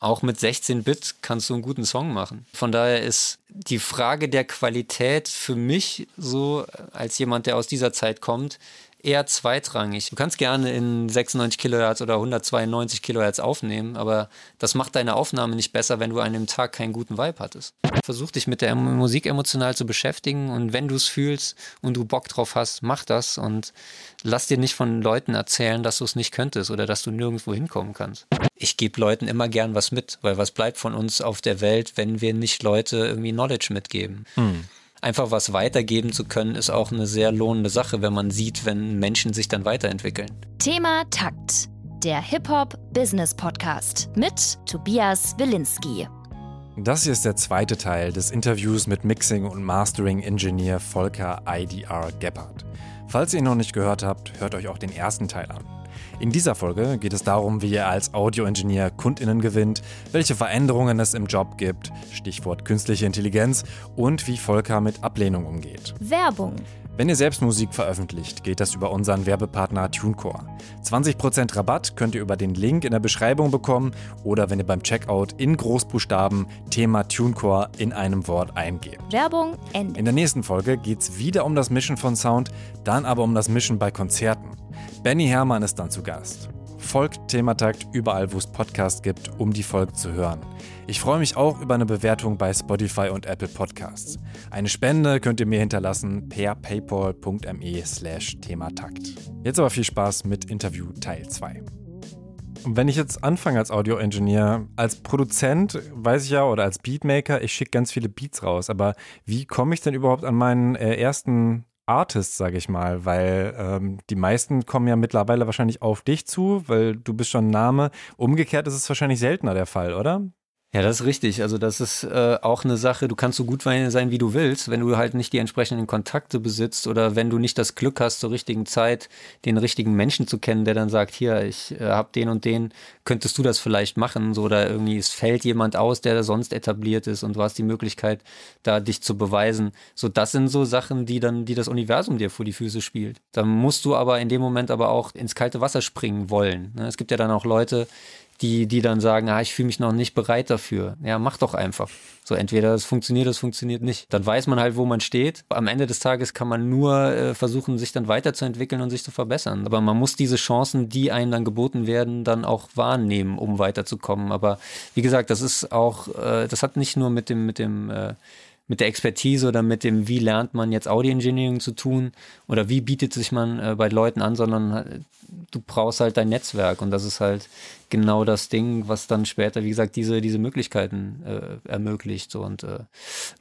auch mit 16-Bit kannst du einen guten Song machen. Von daher ist die Frage der Qualität für mich so, als jemand, der aus dieser Zeit kommt, eher zweitrangig. Du kannst gerne in 96 Kilohertz oder 192 Kilohertz aufnehmen, aber das macht deine Aufnahme nicht besser, wenn du an dem Tag keinen guten Vibe hattest. Versuch dich mit der Musik emotional zu beschäftigen und wenn du es fühlst und du Bock drauf hast, mach das und lass dir nicht von Leuten erzählen, dass du es nicht könntest oder dass du nirgendwo hinkommen kannst. Ich gebe Leuten immer gern was mit, weil was bleibt von uns auf der Welt, wenn wir nicht Leute irgendwie Knowledge mitgeben. Hm einfach was weitergeben zu können, ist auch eine sehr lohnende Sache, wenn man sieht, wenn Menschen sich dann weiterentwickeln. Thema Takt, der Hip-Hop-Business-Podcast mit Tobias Wilinski. Das hier ist der zweite Teil des Interviews mit Mixing- und Mastering-Ingenieur Volker IDR Gebhardt. Falls ihr ihn noch nicht gehört habt, hört euch auch den ersten Teil an. In dieser Folge geht es darum, wie ihr als Audioingenieur KundInnen gewinnt, welche Veränderungen es im Job gibt, Stichwort künstliche Intelligenz und wie Volker mit Ablehnung umgeht. Werbung. Wenn ihr selbst Musik veröffentlicht, geht das über unseren Werbepartner TuneCore. 20% Rabatt könnt ihr über den Link in der Beschreibung bekommen oder wenn ihr beim Checkout in Großbuchstaben Thema TuneCore in einem Wort eingebt. Werbung Ende. In der nächsten Folge geht es wieder um das Mischen von Sound, dann aber um das Mischen bei Konzerten. Benny Hermann ist dann zu Gast. Folgt Thematakt überall, wo es Podcasts gibt, um die Folge zu hören. Ich freue mich auch über eine Bewertung bei Spotify und Apple Podcasts. Eine Spende könnt ihr mir hinterlassen per paypal.me slash Thematakt. Jetzt aber viel Spaß mit Interview Teil 2. Und wenn ich jetzt anfange als Audio-Engineer, als Produzent weiß ich ja oder als Beatmaker, ich schicke ganz viele Beats raus, aber wie komme ich denn überhaupt an meinen äh, ersten Artist, sage ich mal, weil ähm, die meisten kommen ja mittlerweile wahrscheinlich auf dich zu, weil du bist schon ein Name. Umgekehrt ist es wahrscheinlich seltener der Fall, oder? Ja, das ist richtig. Also das ist äh, auch eine Sache, du kannst so gut sein, wie du willst, wenn du halt nicht die entsprechenden Kontakte besitzt oder wenn du nicht das Glück hast, zur richtigen Zeit den richtigen Menschen zu kennen, der dann sagt, hier, ich äh, hab den und den, könntest du das vielleicht machen? So, oder irgendwie es fällt jemand aus, der da sonst etabliert ist und du hast die Möglichkeit, da dich zu beweisen. So, das sind so Sachen, die dann, die das Universum dir vor die Füße spielt. Dann musst du aber in dem Moment aber auch ins kalte Wasser springen wollen. Ne? Es gibt ja dann auch Leute, die, die dann sagen, ah, ich fühle mich noch nicht bereit dafür. Ja, mach doch einfach. So, entweder es funktioniert, es funktioniert nicht. Dann weiß man halt, wo man steht. Am Ende des Tages kann man nur äh, versuchen, sich dann weiterzuentwickeln und sich zu verbessern. Aber man muss diese Chancen, die einem dann geboten werden, dann auch wahrnehmen, um weiterzukommen. Aber wie gesagt, das ist auch, äh, das hat nicht nur mit dem, mit dem, äh, mit der Expertise oder mit dem, wie lernt man jetzt Audio Engineering zu tun oder wie bietet sich man äh, bei Leuten an, sondern äh, du brauchst halt dein Netzwerk und das ist halt genau das Ding, was dann später, wie gesagt, diese, diese Möglichkeiten äh, ermöglicht. So. Und äh,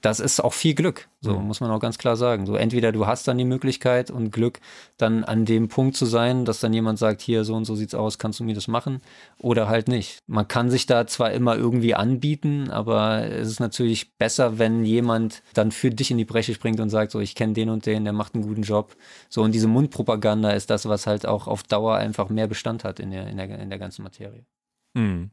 das ist auch viel Glück, so mhm. muss man auch ganz klar sagen. So entweder du hast dann die Möglichkeit und Glück, dann an dem Punkt zu sein, dass dann jemand sagt, hier so und so sieht's aus, kannst du mir das machen? Oder halt nicht. Man kann sich da zwar immer irgendwie anbieten, aber es ist natürlich besser, wenn jemand dann für dich in die Breche springt und sagt, so ich kenne den und den, der macht einen guten Job. So und diese Mundpropaganda ist das, was halt auch auf Dauer einfach mehr Bestand hat in der, in der, in der ganzen Materie. Mhm.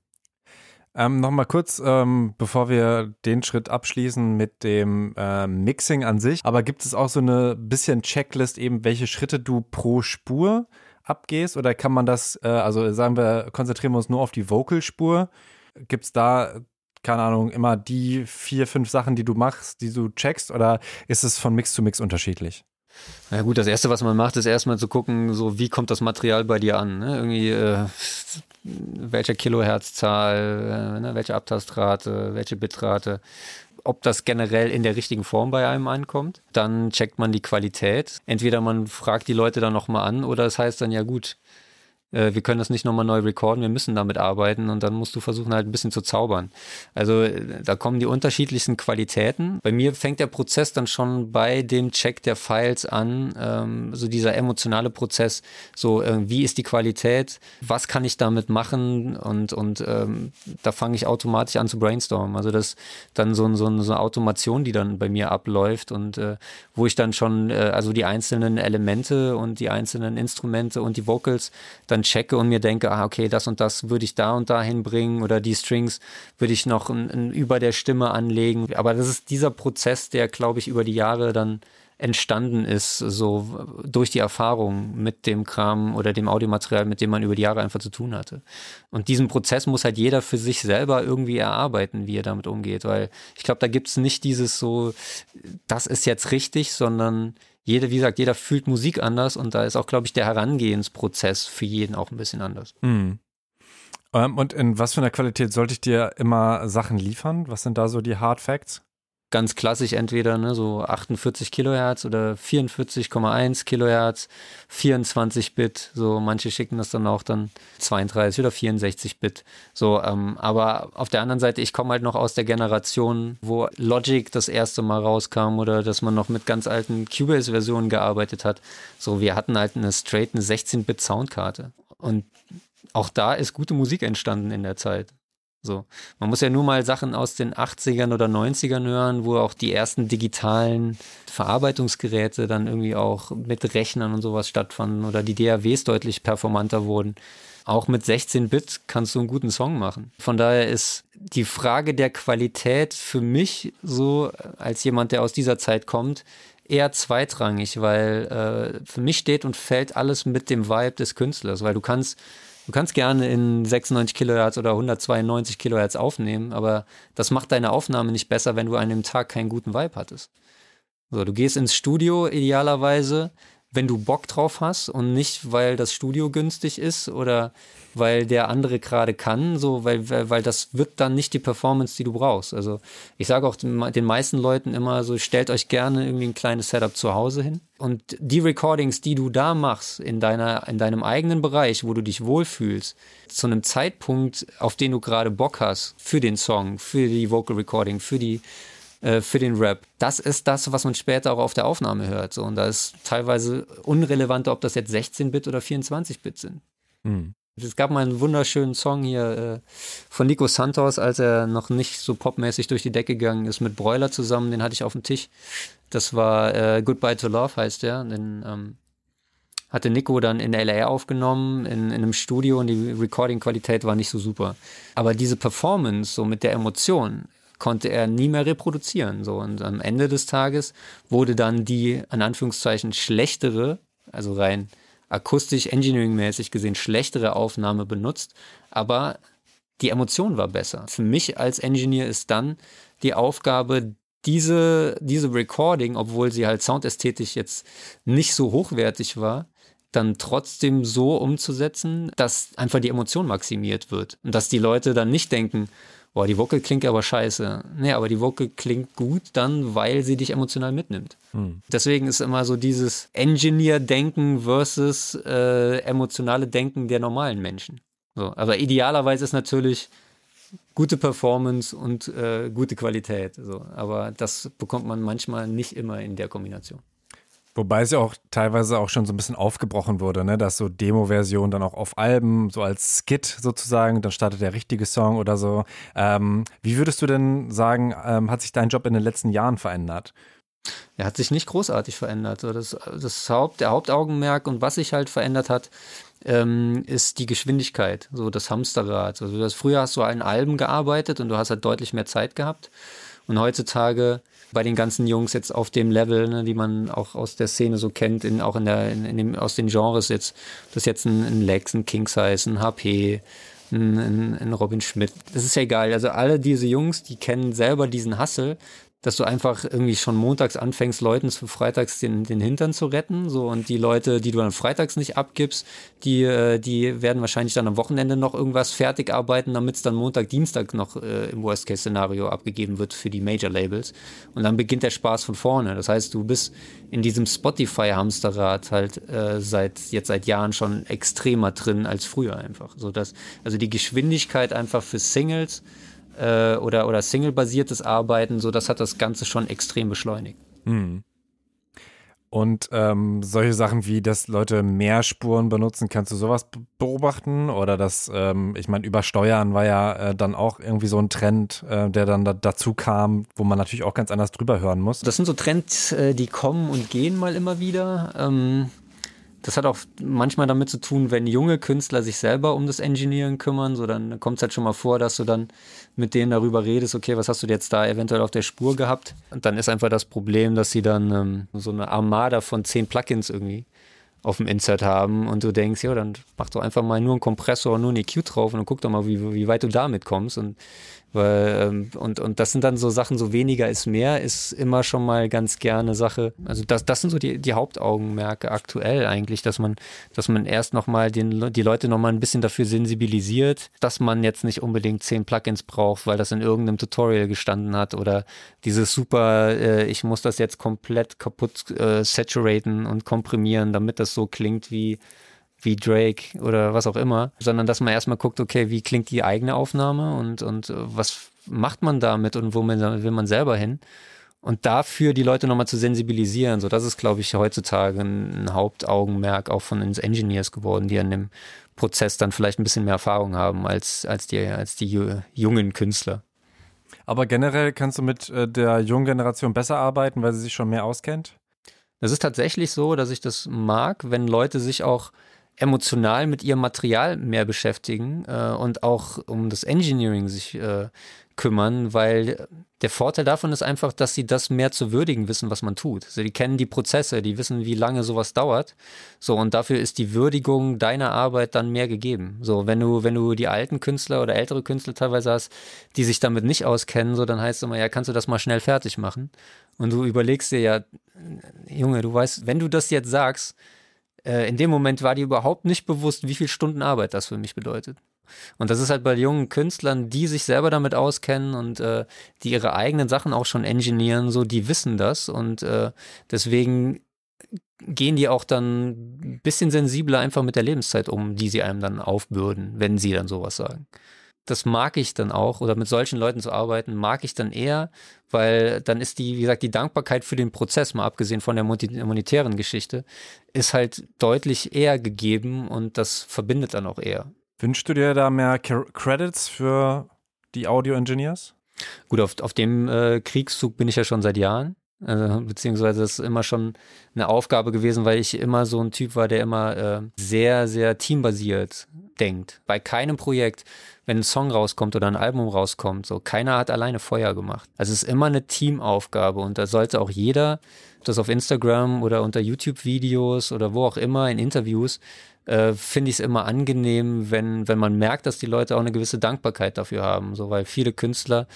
Ähm, Nochmal kurz, ähm, bevor wir den Schritt abschließen mit dem äh, Mixing an sich. Aber gibt es auch so eine bisschen Checklist, eben welche Schritte du pro Spur abgehst? Oder kann man das, äh, also sagen wir, konzentrieren wir uns nur auf die Vocalspur? Gibt es da, keine Ahnung, immer die vier, fünf Sachen, die du machst, die du checkst? Oder ist es von Mix zu Mix unterschiedlich? Na gut, das erste, was man macht, ist erstmal zu gucken, so wie kommt das Material bei dir an. Ne? Irgendwie, äh, welche Kilohertzzahl, äh, ne? welche Abtastrate, welche Bitrate, ob das generell in der richtigen Form bei einem ankommt. Dann checkt man die Qualität. Entweder man fragt die Leute dann nochmal an oder es heißt dann, ja gut, äh, wir können das nicht nochmal neu recorden, wir müssen damit arbeiten und dann musst du versuchen halt ein bisschen zu zaubern. Also äh, da kommen die unterschiedlichsten Qualitäten. Bei mir fängt der Prozess dann schon bei dem Check der Files an, ähm, so dieser emotionale Prozess, so äh, wie ist die Qualität, was kann ich damit machen und, und ähm, da fange ich automatisch an zu brainstormen. Also das dann so, so, so eine Automation, die dann bei mir abläuft und äh, wo ich dann schon, äh, also die einzelnen Elemente und die einzelnen Instrumente und die Vocals dann checke und mir denke, ah, okay, das und das würde ich da und da hinbringen oder die Strings würde ich noch ein, ein über der Stimme anlegen. Aber das ist dieser Prozess, der, glaube ich, über die Jahre dann entstanden ist, so durch die Erfahrung mit dem Kram oder dem Audiomaterial, mit dem man über die Jahre einfach zu tun hatte. Und diesen Prozess muss halt jeder für sich selber irgendwie erarbeiten, wie er damit umgeht, weil ich glaube, da gibt es nicht dieses so, das ist jetzt richtig, sondern jeder, wie gesagt, jeder fühlt Musik anders und da ist auch, glaube ich, der Herangehensprozess für jeden auch ein bisschen anders. Mhm. und in was für einer Qualität sollte ich dir immer Sachen liefern? Was sind da so die Hard Facts? Ganz klassisch entweder ne, so 48 Kilohertz oder 44,1 Kilohertz, 24 Bit, so manche schicken das dann auch dann 32 oder 64 Bit. So, ähm, aber auf der anderen Seite, ich komme halt noch aus der Generation, wo Logic das erste Mal rauskam oder dass man noch mit ganz alten Cubase-Versionen gearbeitet hat. So, wir hatten halt eine straight eine 16-Bit Soundkarte. Und auch da ist gute Musik entstanden in der Zeit. So. Man muss ja nur mal Sachen aus den 80ern oder 90ern hören, wo auch die ersten digitalen Verarbeitungsgeräte dann irgendwie auch mit Rechnern und sowas stattfanden oder die DAWs deutlich performanter wurden. Auch mit 16-Bit kannst du einen guten Song machen. Von daher ist die Frage der Qualität für mich so, als jemand, der aus dieser Zeit kommt, eher zweitrangig, weil äh, für mich steht und fällt alles mit dem Vibe des Künstlers, weil du kannst Du kannst gerne in 96 Kilohertz oder 192 Kilohertz aufnehmen, aber das macht deine Aufnahme nicht besser, wenn du an dem Tag keinen guten Vibe hattest. So, du gehst ins Studio idealerweise, wenn du Bock drauf hast und nicht, weil das Studio günstig ist oder weil der andere gerade kann, so, weil, weil, weil das wird dann nicht die Performance, die du brauchst. Also ich sage auch den, meisten Leuten immer so, stellt euch gerne irgendwie ein kleines Setup zu Hause hin. Und die Recordings, die du da machst, in deiner, in deinem eigenen Bereich, wo du dich wohlfühlst, zu einem Zeitpunkt, auf den du gerade Bock hast, für den Song, für die Vocal Recording, für die äh, für den Rap. Das ist das, was man später auch auf der Aufnahme hört. Und da ist teilweise unrelevant, ob das jetzt 16-Bit oder 24-Bit sind. Mhm. Es gab mal einen wunderschönen Song hier äh, von Nico Santos, als er noch nicht so popmäßig durch die Decke gegangen ist, mit Broiler zusammen. Den hatte ich auf dem Tisch. Das war äh, Goodbye to Love, heißt der. Den ähm, hatte Nico dann in LA aufgenommen, in, in einem Studio und die Recording-Qualität war nicht so super. Aber diese Performance, so mit der Emotion, konnte er nie mehr reproduzieren. So. Und am Ende des Tages wurde dann die, in Anführungszeichen, schlechtere, also rein akustisch, engineeringmäßig gesehen schlechtere Aufnahme benutzt, aber die Emotion war besser. Für mich als Engineer ist dann die Aufgabe, diese, diese Recording, obwohl sie halt soundästhetisch jetzt nicht so hochwertig war, dann trotzdem so umzusetzen, dass einfach die Emotion maximiert wird. Und dass die Leute dann nicht denken, boah, die Vocal klingt aber scheiße. Nee, aber die Vocal klingt gut dann, weil sie dich emotional mitnimmt. Hm. Deswegen ist immer so dieses Engineer-Denken versus äh, emotionale Denken der normalen Menschen. So, aber idealerweise ist natürlich gute Performance und äh, gute Qualität. So. Aber das bekommt man manchmal nicht immer in der Kombination. Wobei es ja auch teilweise auch schon so ein bisschen aufgebrochen wurde, ne? dass so Demo-Versionen dann auch auf Alben, so als Skit sozusagen, dann startet der richtige Song oder so. Ähm, wie würdest du denn sagen, ähm, hat sich dein Job in den letzten Jahren verändert? Er hat sich nicht großartig verändert. Das, das Haupt, der Hauptaugenmerk und was sich halt verändert hat, ähm, ist die Geschwindigkeit, so das Hamsterrad. Also das, früher hast du an Alben gearbeitet und du hast halt deutlich mehr Zeit gehabt. Und heutzutage bei den ganzen Jungs jetzt auf dem Level, ne, die man auch aus der Szene so kennt, in, auch in der, in, in dem, aus den Genres jetzt, das ist jetzt ein, ein Lex, ein King Size, ein HP, ein, ein, ein Robin Schmidt. Das ist ja egal. Also alle diese Jungs, die kennen selber diesen Hassel, dass du einfach irgendwie schon montags anfängst, Leuten für freitags den, den Hintern zu retten. So, und die Leute, die du dann freitags nicht abgibst, die, äh, die werden wahrscheinlich dann am Wochenende noch irgendwas fertig arbeiten, damit es dann Montag, Dienstag noch äh, im Worst-Case-Szenario abgegeben wird für die Major-Labels. Und dann beginnt der Spaß von vorne. Das heißt, du bist in diesem Spotify-Hamsterrad halt äh, seit jetzt seit Jahren schon extremer drin als früher einfach. So dass, also die Geschwindigkeit einfach für Singles äh, oder, oder Single-basiertes Arbeiten, so das hat das Ganze schon extrem beschleunigt. Hm. Und ähm, solche Sachen wie, dass Leute mehr Spuren benutzen, kannst du sowas beobachten? Oder dass, ähm, ich meine, übersteuern war ja äh, dann auch irgendwie so ein Trend, äh, der dann da, dazu kam, wo man natürlich auch ganz anders drüber hören muss. Das sind so Trends, äh, die kommen und gehen mal immer wieder. Ähm, das hat auch manchmal damit zu tun, wenn junge Künstler sich selber um das Engineering kümmern, so dann kommt es halt schon mal vor, dass du dann mit denen darüber redest, okay, was hast du jetzt da eventuell auf der Spur gehabt? Und dann ist einfach das Problem, dass sie dann ähm, so eine Armada von zehn Plugins irgendwie auf dem Insert haben und du denkst, ja, dann mach doch einfach mal nur einen Kompressor, nur einen EQ drauf und dann guck doch mal, wie, wie weit du damit kommst. Und weil, ähm, und, und das sind dann so Sachen, so weniger ist mehr, ist immer schon mal ganz gerne Sache. Also das, das sind so die, die Hauptaugenmerke aktuell eigentlich, dass man, dass man erst nochmal die Leute nochmal ein bisschen dafür sensibilisiert, dass man jetzt nicht unbedingt zehn Plugins braucht, weil das in irgendeinem Tutorial gestanden hat oder dieses super, äh, ich muss das jetzt komplett kaputt äh, saturaten und komprimieren, damit das so klingt wie wie Drake oder was auch immer, sondern dass man erstmal guckt, okay, wie klingt die eigene Aufnahme und, und was macht man damit und wo man, will man selber hin? Und dafür die Leute nochmal zu sensibilisieren, so das ist, glaube ich, heutzutage ein Hauptaugenmerk auch von uns Engineers geworden, die an dem Prozess dann vielleicht ein bisschen mehr Erfahrung haben als, als, die, als die jungen Künstler. Aber generell kannst du mit äh, der jungen Generation besser arbeiten, weil sie sich schon mehr auskennt? Das ist tatsächlich so, dass ich das mag, wenn Leute sich auch emotional mit ihrem Material mehr beschäftigen äh, und auch um das Engineering sich äh, kümmern, weil der Vorteil davon ist einfach, dass sie das mehr zu würdigen wissen, was man tut. Also die kennen die Prozesse, die wissen, wie lange sowas dauert. So, und dafür ist die Würdigung deiner Arbeit dann mehr gegeben. So, wenn du, wenn du die alten Künstler oder ältere Künstler teilweise hast, die sich damit nicht auskennen, so, dann heißt es immer, ja, kannst du das mal schnell fertig machen? Und du überlegst dir ja, Junge, du weißt, wenn du das jetzt sagst, äh, in dem Moment war dir überhaupt nicht bewusst, wie viel Stunden Arbeit das für mich bedeutet. Und das ist halt bei jungen Künstlern, die sich selber damit auskennen und äh, die ihre eigenen Sachen auch schon engineieren, so, die wissen das und äh, deswegen gehen die auch dann ein bisschen sensibler einfach mit der Lebenszeit um, die sie einem dann aufbürden, wenn sie dann sowas sagen das mag ich dann auch, oder mit solchen Leuten zu arbeiten, mag ich dann eher, weil dann ist die, wie gesagt, die Dankbarkeit für den Prozess, mal abgesehen von der monetären Geschichte, ist halt deutlich eher gegeben und das verbindet dann auch eher. Wünschst du dir da mehr Credits für die Audio-Engineers? Gut, auf, auf dem äh, Kriegszug bin ich ja schon seit Jahren. Also, beziehungsweise das ist immer schon eine Aufgabe gewesen, weil ich immer so ein Typ war, der immer äh, sehr, sehr teambasiert denkt. Bei keinem Projekt wenn ein Song rauskommt oder ein Album rauskommt. So, keiner hat alleine Feuer gemacht. Also es ist immer eine Teamaufgabe und da sollte auch jeder, das auf Instagram oder unter YouTube-Videos oder wo auch immer in Interviews, äh, finde ich es immer angenehm, wenn, wenn man merkt, dass die Leute auch eine gewisse Dankbarkeit dafür haben. So, weil viele Künstler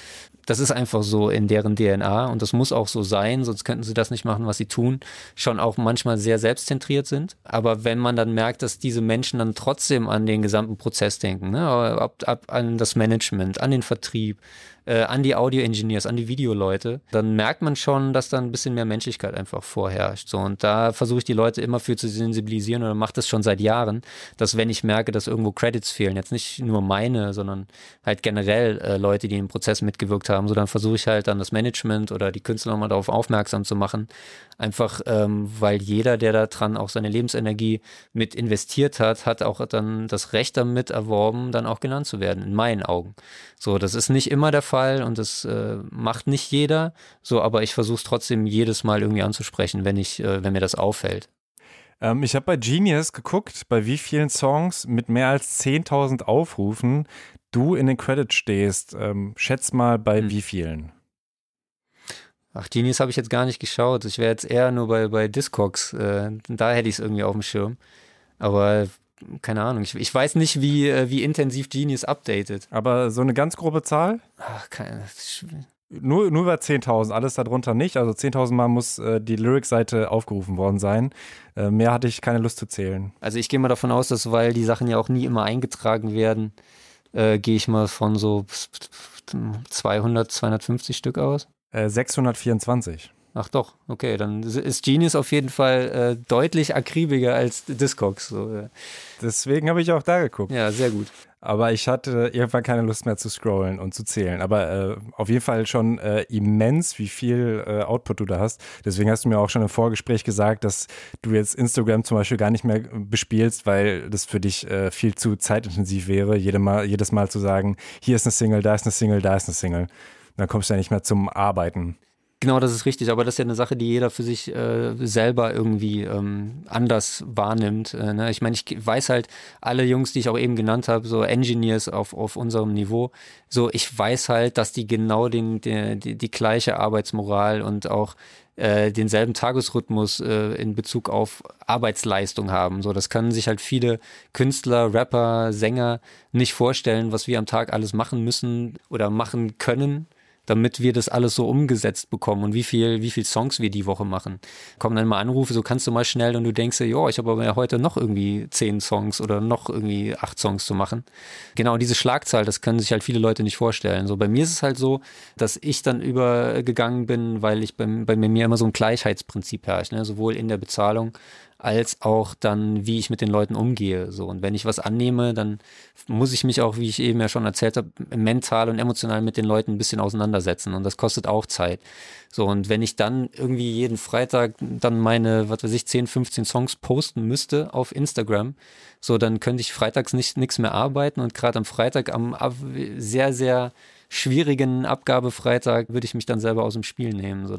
das ist einfach so in deren DNA und das muss auch so sein, sonst könnten sie das nicht machen, was sie tun, schon auch manchmal sehr selbstzentriert sind. Aber wenn man dann merkt, dass diese Menschen dann trotzdem an den gesamten Prozess denken, ne, ab, ab an das Management, an den Vertrieb, äh, an die Audio-Engineers, an die Videoleute, dann merkt man schon, dass da ein bisschen mehr Menschlichkeit einfach vorherrscht. So, und da versuche ich die Leute immer für zu sensibilisieren oder mache das schon seit Jahren, dass wenn ich merke, dass irgendwo Credits fehlen, jetzt nicht nur meine, sondern halt generell äh, Leute, die im Prozess mitgewirkt haben, so dann versuche ich halt dann das Management oder die Künstler nochmal darauf aufmerksam zu machen, Einfach ähm, weil jeder, der da dran auch seine Lebensenergie mit investiert hat, hat auch dann das Recht damit erworben, dann auch genannt zu werden, in meinen Augen. So, das ist nicht immer der Fall und das äh, macht nicht jeder. So, aber ich versuche es trotzdem jedes Mal irgendwie anzusprechen, wenn ich, äh, wenn mir das auffällt. Ähm, ich habe bei Genius geguckt, bei wie vielen Songs mit mehr als 10.000 Aufrufen du in den Credits stehst. Ähm, schätz mal bei hm. wie vielen? Ach, Genius habe ich jetzt gar nicht geschaut. Ich wäre jetzt eher nur bei, bei Discogs. Äh, da hätte ich es irgendwie auf dem Schirm. Aber keine Ahnung. Ich, ich weiß nicht, wie, äh, wie intensiv Genius updatet. Aber so eine ganz grobe Zahl? Ach, keine. Nur, nur über 10.000, alles darunter nicht. Also 10.000 Mal muss äh, die Lyric-Seite aufgerufen worden sein. Äh, mehr hatte ich keine Lust zu zählen. Also ich gehe mal davon aus, dass, weil die Sachen ja auch nie immer eingetragen werden, äh, gehe ich mal von so 200, 250 Stück aus. 624. Ach doch, okay, dann ist Genius auf jeden Fall äh, deutlich akribiger als Discogs. So, ja. Deswegen habe ich auch da geguckt. Ja, sehr gut. Aber ich hatte irgendwann keine Lust mehr zu scrollen und zu zählen. Aber äh, auf jeden Fall schon äh, immens, wie viel äh, Output du da hast. Deswegen hast du mir auch schon im Vorgespräch gesagt, dass du jetzt Instagram zum Beispiel gar nicht mehr bespielst, weil das für dich äh, viel zu zeitintensiv wäre, jede mal, jedes Mal zu sagen, hier ist eine Single, da ist eine Single, da ist eine Single dann kommst du ja nicht mehr zum Arbeiten. Genau, das ist richtig, aber das ist ja eine Sache, die jeder für sich äh, selber irgendwie ähm, anders wahrnimmt. Äh, ne? Ich meine, ich weiß halt, alle Jungs, die ich auch eben genannt habe, so Engineers auf, auf unserem Niveau, so ich weiß halt, dass die genau den, die, die, die gleiche Arbeitsmoral und auch äh, denselben Tagesrhythmus äh, in Bezug auf Arbeitsleistung haben. So, das können sich halt viele Künstler, Rapper, Sänger nicht vorstellen, was wir am Tag alles machen müssen oder machen können damit wir das alles so umgesetzt bekommen und wie viel, wie viel Songs wir die Woche machen. Kommen dann mal Anrufe, so kannst du mal schnell und du denkst ja, ich habe aber ja heute noch irgendwie zehn Songs oder noch irgendwie acht Songs zu machen. Genau, diese Schlagzahl, das können sich halt viele Leute nicht vorstellen. So bei mir ist es halt so, dass ich dann übergegangen bin, weil ich bei, bei mir immer so ein Gleichheitsprinzip herrscht, ne? sowohl in der Bezahlung als auch dann, wie ich mit den Leuten umgehe. So. Und wenn ich was annehme, dann muss ich mich auch, wie ich eben ja schon erzählt habe, mental und emotional mit den Leuten ein bisschen auseinandersetzen. Und das kostet auch Zeit. So, und wenn ich dann irgendwie jeden Freitag dann meine, was weiß ich, 10, 15 Songs posten müsste auf Instagram, so, dann könnte ich freitags nicht nichts mehr arbeiten und gerade am Freitag am sehr, sehr schwierigen Abgabefreitag würde ich mich dann selber aus dem Spiel nehmen. So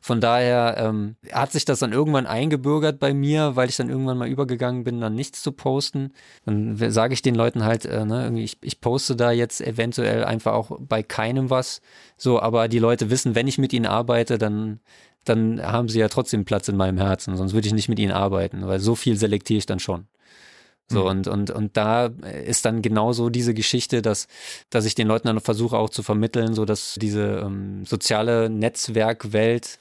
von daher ähm, hat sich das dann irgendwann eingebürgert bei mir, weil ich dann irgendwann mal übergegangen bin, dann nichts zu posten. Dann sage ich den Leuten halt, äh, ne, ich, ich poste da jetzt eventuell einfach auch bei keinem was. So, aber die Leute wissen, wenn ich mit ihnen arbeite, dann dann haben sie ja trotzdem Platz in meinem Herzen, sonst würde ich nicht mit ihnen arbeiten, weil so viel selektiere ich dann schon. So, mhm. und, und, und da ist dann genauso diese Geschichte, dass, dass ich den Leuten dann versuche auch zu vermitteln, so dass diese ähm, soziale Netzwerkwelt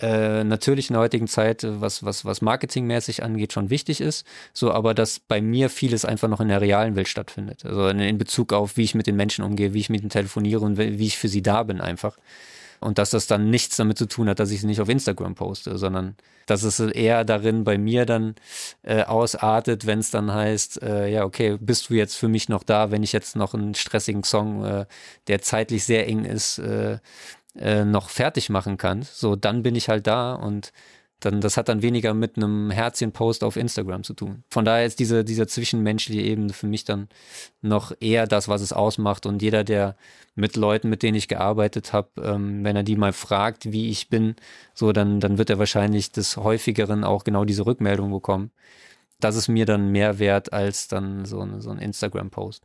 äh, natürlich in der heutigen Zeit, was, was, was marketingmäßig angeht, schon wichtig ist. So, aber dass bei mir vieles einfach noch in der realen Welt stattfindet. Also in, in Bezug auf, wie ich mit den Menschen umgehe, wie ich mit ihnen telefoniere und wie ich für sie da bin einfach. Und dass das dann nichts damit zu tun hat, dass ich es nicht auf Instagram poste, sondern dass es eher darin bei mir dann äh, ausartet, wenn es dann heißt, äh, ja, okay, bist du jetzt für mich noch da, wenn ich jetzt noch einen stressigen Song, äh, der zeitlich sehr eng ist, äh, äh, noch fertig machen kann. So, dann bin ich halt da und dann, das hat dann weniger mit einem Herzchen-Post auf Instagram zu tun. Von daher ist diese, dieser zwischenmenschliche Ebene für mich dann noch eher das, was es ausmacht. Und jeder, der mit Leuten, mit denen ich gearbeitet habe, ähm, wenn er die mal fragt, wie ich bin, so, dann, dann wird er wahrscheinlich des häufigeren auch genau diese Rückmeldung bekommen. Das ist mir dann mehr wert als dann so, so ein Instagram-Post.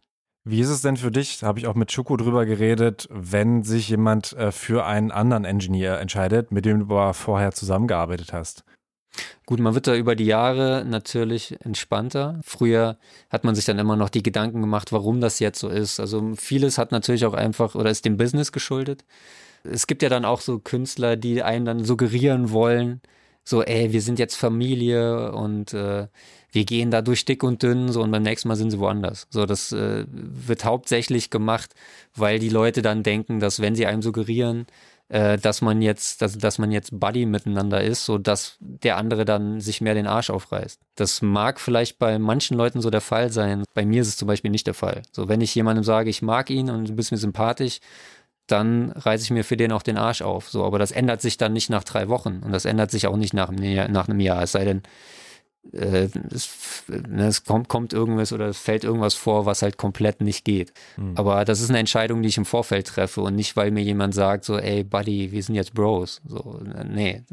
Wie ist es denn für dich, da habe ich auch mit Chuko drüber geredet, wenn sich jemand äh, für einen anderen Engineer entscheidet, mit dem du vorher zusammengearbeitet hast? Gut, man wird da über die Jahre natürlich entspannter. Früher hat man sich dann immer noch die Gedanken gemacht, warum das jetzt so ist. Also vieles hat natürlich auch einfach oder ist dem Business geschuldet. Es gibt ja dann auch so Künstler, die einen dann suggerieren wollen, so, ey, wir sind jetzt Familie und äh, wir gehen da durch dick und dünn, so und beim nächsten Mal sind sie woanders. So, das äh, wird hauptsächlich gemacht, weil die Leute dann denken, dass wenn sie einem suggerieren, äh, dass man jetzt, dass, dass man jetzt Buddy miteinander ist, so dass der andere dann sich mehr den Arsch aufreißt. Das mag vielleicht bei manchen Leuten so der Fall sein. Bei mir ist es zum Beispiel nicht der Fall. So, wenn ich jemandem sage, ich mag ihn und du bist mir sympathisch, dann reiße ich mir für den auch den Arsch auf. So, aber das ändert sich dann nicht nach drei Wochen und das ändert sich auch nicht nach, nach einem Jahr. Es sei denn, äh, es, ne, es kommt, kommt irgendwas oder es fällt irgendwas vor, was halt komplett nicht geht. Mhm. Aber das ist eine Entscheidung, die ich im Vorfeld treffe und nicht, weil mir jemand sagt, so, ey, Buddy, wir sind jetzt Bros. So, nee,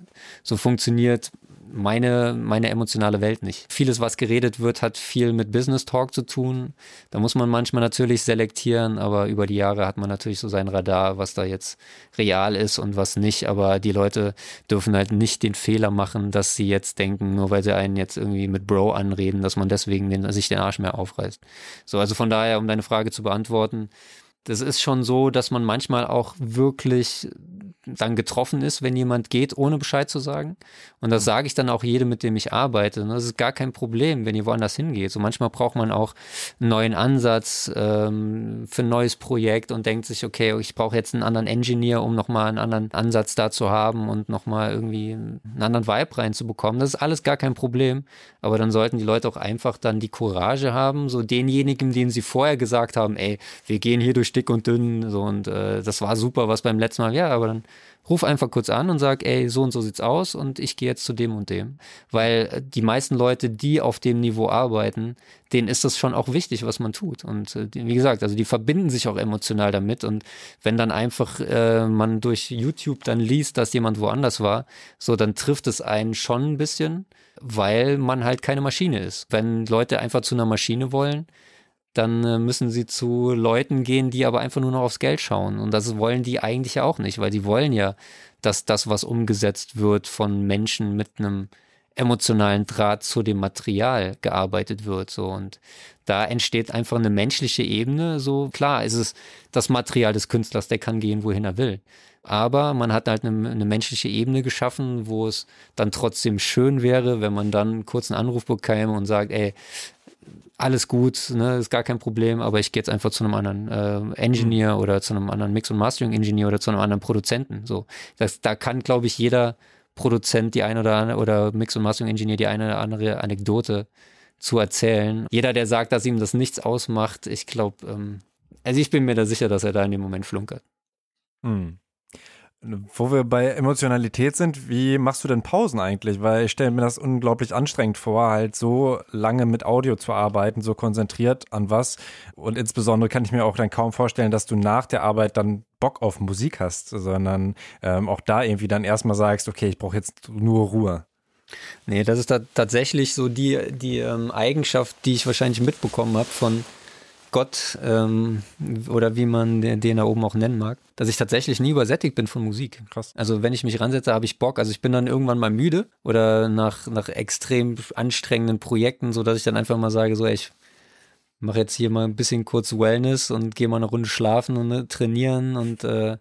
so funktioniert meine, meine emotionale Welt nicht. Vieles, was geredet wird, hat viel mit Business Talk zu tun. Da muss man manchmal natürlich selektieren, aber über die Jahre hat man natürlich so sein Radar, was da jetzt real ist und was nicht. Aber die Leute dürfen halt nicht den Fehler machen, dass sie jetzt denken, nur weil sie einen jetzt irgendwie mit Bro anreden, dass man deswegen den, sich den Arsch mehr aufreißt. So, also von daher, um deine Frage zu beantworten, das ist schon so, dass man manchmal auch wirklich dann getroffen ist, wenn jemand geht, ohne Bescheid zu sagen. Und das sage ich dann auch jedem, mit dem ich arbeite. Das ist gar kein Problem, wenn ihr woanders hingeht. So manchmal braucht man auch einen neuen Ansatz ähm, für ein neues Projekt und denkt sich, okay, ich brauche jetzt einen anderen Engineer, um nochmal einen anderen Ansatz da zu haben und nochmal irgendwie einen anderen Vibe reinzubekommen. Das ist alles gar kein Problem. Aber dann sollten die Leute auch einfach dann die Courage haben, so denjenigen, denen sie vorher gesagt haben, ey, wir gehen hier durch dick und dünn, so und äh, das war super, was beim letzten Mal, ja, aber dann ruf einfach kurz an und sag, ey, so und so sieht's aus und ich gehe jetzt zu dem und dem. Weil äh, die meisten Leute, die auf dem Niveau arbeiten, denen ist das schon auch wichtig, was man tut. Und äh, wie gesagt, also die verbinden sich auch emotional damit. Und wenn dann einfach äh, man durch YouTube dann liest, dass jemand woanders war, so dann trifft es einen schon ein bisschen, weil man halt keine Maschine ist. Wenn Leute einfach zu einer Maschine wollen, dann äh, müssen sie zu Leuten gehen, die aber einfach nur noch aufs Geld schauen. Und das wollen die eigentlich auch nicht, weil die wollen ja, dass das, was umgesetzt wird von Menschen mit einem emotionalen Draht zu dem Material gearbeitet wird. So und da entsteht einfach eine menschliche Ebene. So klar ist es das Material des Künstlers, der kann gehen, wohin er will. Aber man hat halt eine, eine menschliche Ebene geschaffen, wo es dann trotzdem schön wäre, wenn man dann kurz einen Anruf bekäme und sagt, ey, alles gut, ne, ist gar kein Problem, aber ich gehe jetzt einfach zu einem anderen äh, Engineer mhm. oder zu einem anderen Mix- und Mastering-Engineer oder zu einem anderen Produzenten. So, das, da kann, glaube ich, jeder Produzent die eine oder andere oder Mix- und Mastering-Engineer die eine oder andere Anekdote zu erzählen. Jeder, der sagt, dass ihm das nichts ausmacht, ich glaube, ähm, also ich bin mir da sicher, dass er da in dem Moment flunkert. Mhm. Wo wir bei Emotionalität sind, wie machst du denn Pausen eigentlich? Weil ich stelle mir das unglaublich anstrengend vor, halt so lange mit Audio zu arbeiten, so konzentriert an was. Und insbesondere kann ich mir auch dann kaum vorstellen, dass du nach der Arbeit dann Bock auf Musik hast, sondern ähm, auch da irgendwie dann erstmal sagst, okay, ich brauche jetzt nur Ruhe. Nee, das ist da tatsächlich so die, die ähm, Eigenschaft, die ich wahrscheinlich mitbekommen habe von Gott ähm, oder wie man den, den da oben auch nennen mag, dass ich tatsächlich nie übersättigt bin von Musik. Krass. Also wenn ich mich ransetze, habe ich Bock. Also ich bin dann irgendwann mal müde oder nach, nach extrem anstrengenden Projekten, so dass ich dann einfach mal sage, so ey, ich mache jetzt hier mal ein bisschen kurz Wellness und gehe mal eine Runde schlafen und ne, trainieren und äh,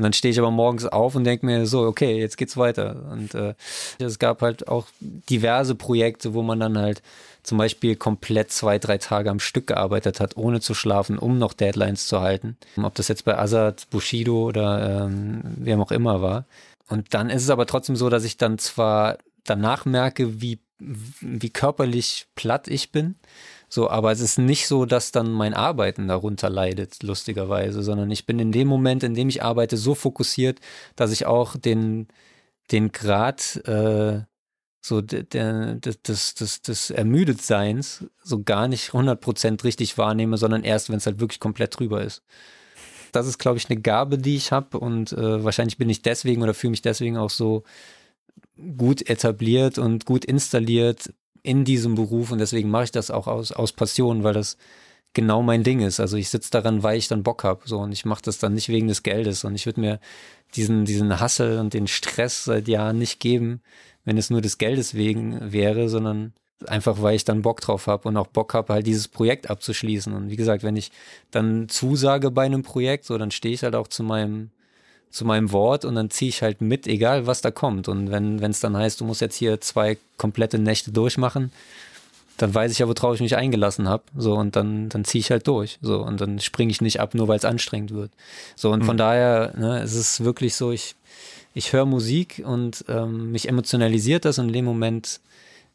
und dann stehe ich aber morgens auf und denke mir so, okay, jetzt geht's weiter. Und äh, es gab halt auch diverse Projekte, wo man dann halt zum Beispiel komplett zwei, drei Tage am Stück gearbeitet hat, ohne zu schlafen, um noch Deadlines zu halten. Ob das jetzt bei Azad, Bushido oder ähm, wem auch immer war. Und dann ist es aber trotzdem so, dass ich dann zwar danach merke, wie, wie körperlich platt ich bin. So, aber es ist nicht so, dass dann mein Arbeiten darunter leidet, lustigerweise, sondern ich bin in dem Moment, in dem ich arbeite, so fokussiert, dass ich auch den, den Grad äh, so der, der, des, des, des Ermüdetseins so gar nicht 100% richtig wahrnehme, sondern erst, wenn es halt wirklich komplett drüber ist. Das ist, glaube ich, eine Gabe, die ich habe und äh, wahrscheinlich bin ich deswegen oder fühle mich deswegen auch so gut etabliert und gut installiert in diesem Beruf und deswegen mache ich das auch aus, aus Passion, weil das genau mein Ding ist. Also ich sitze daran, weil ich dann Bock habe. So und ich mache das dann nicht wegen des Geldes und ich würde mir diesen diesen Hassel und den Stress seit Jahren nicht geben, wenn es nur des Geldes wegen wäre, sondern einfach weil ich dann Bock drauf habe und auch Bock habe, halt dieses Projekt abzuschließen. Und wie gesagt, wenn ich dann zusage bei einem Projekt, so dann stehe ich halt auch zu meinem zu meinem Wort und dann ziehe ich halt mit, egal was da kommt. Und wenn es dann heißt, du musst jetzt hier zwei komplette Nächte durchmachen, dann weiß ich ja, worauf ich mich eingelassen habe. So, und dann, dann ziehe ich halt durch. So, und dann springe ich nicht ab, nur weil es anstrengend wird. So, und mhm. von daher, ne, es ist wirklich so, ich, ich höre Musik und ähm, mich emotionalisiert das und in dem Moment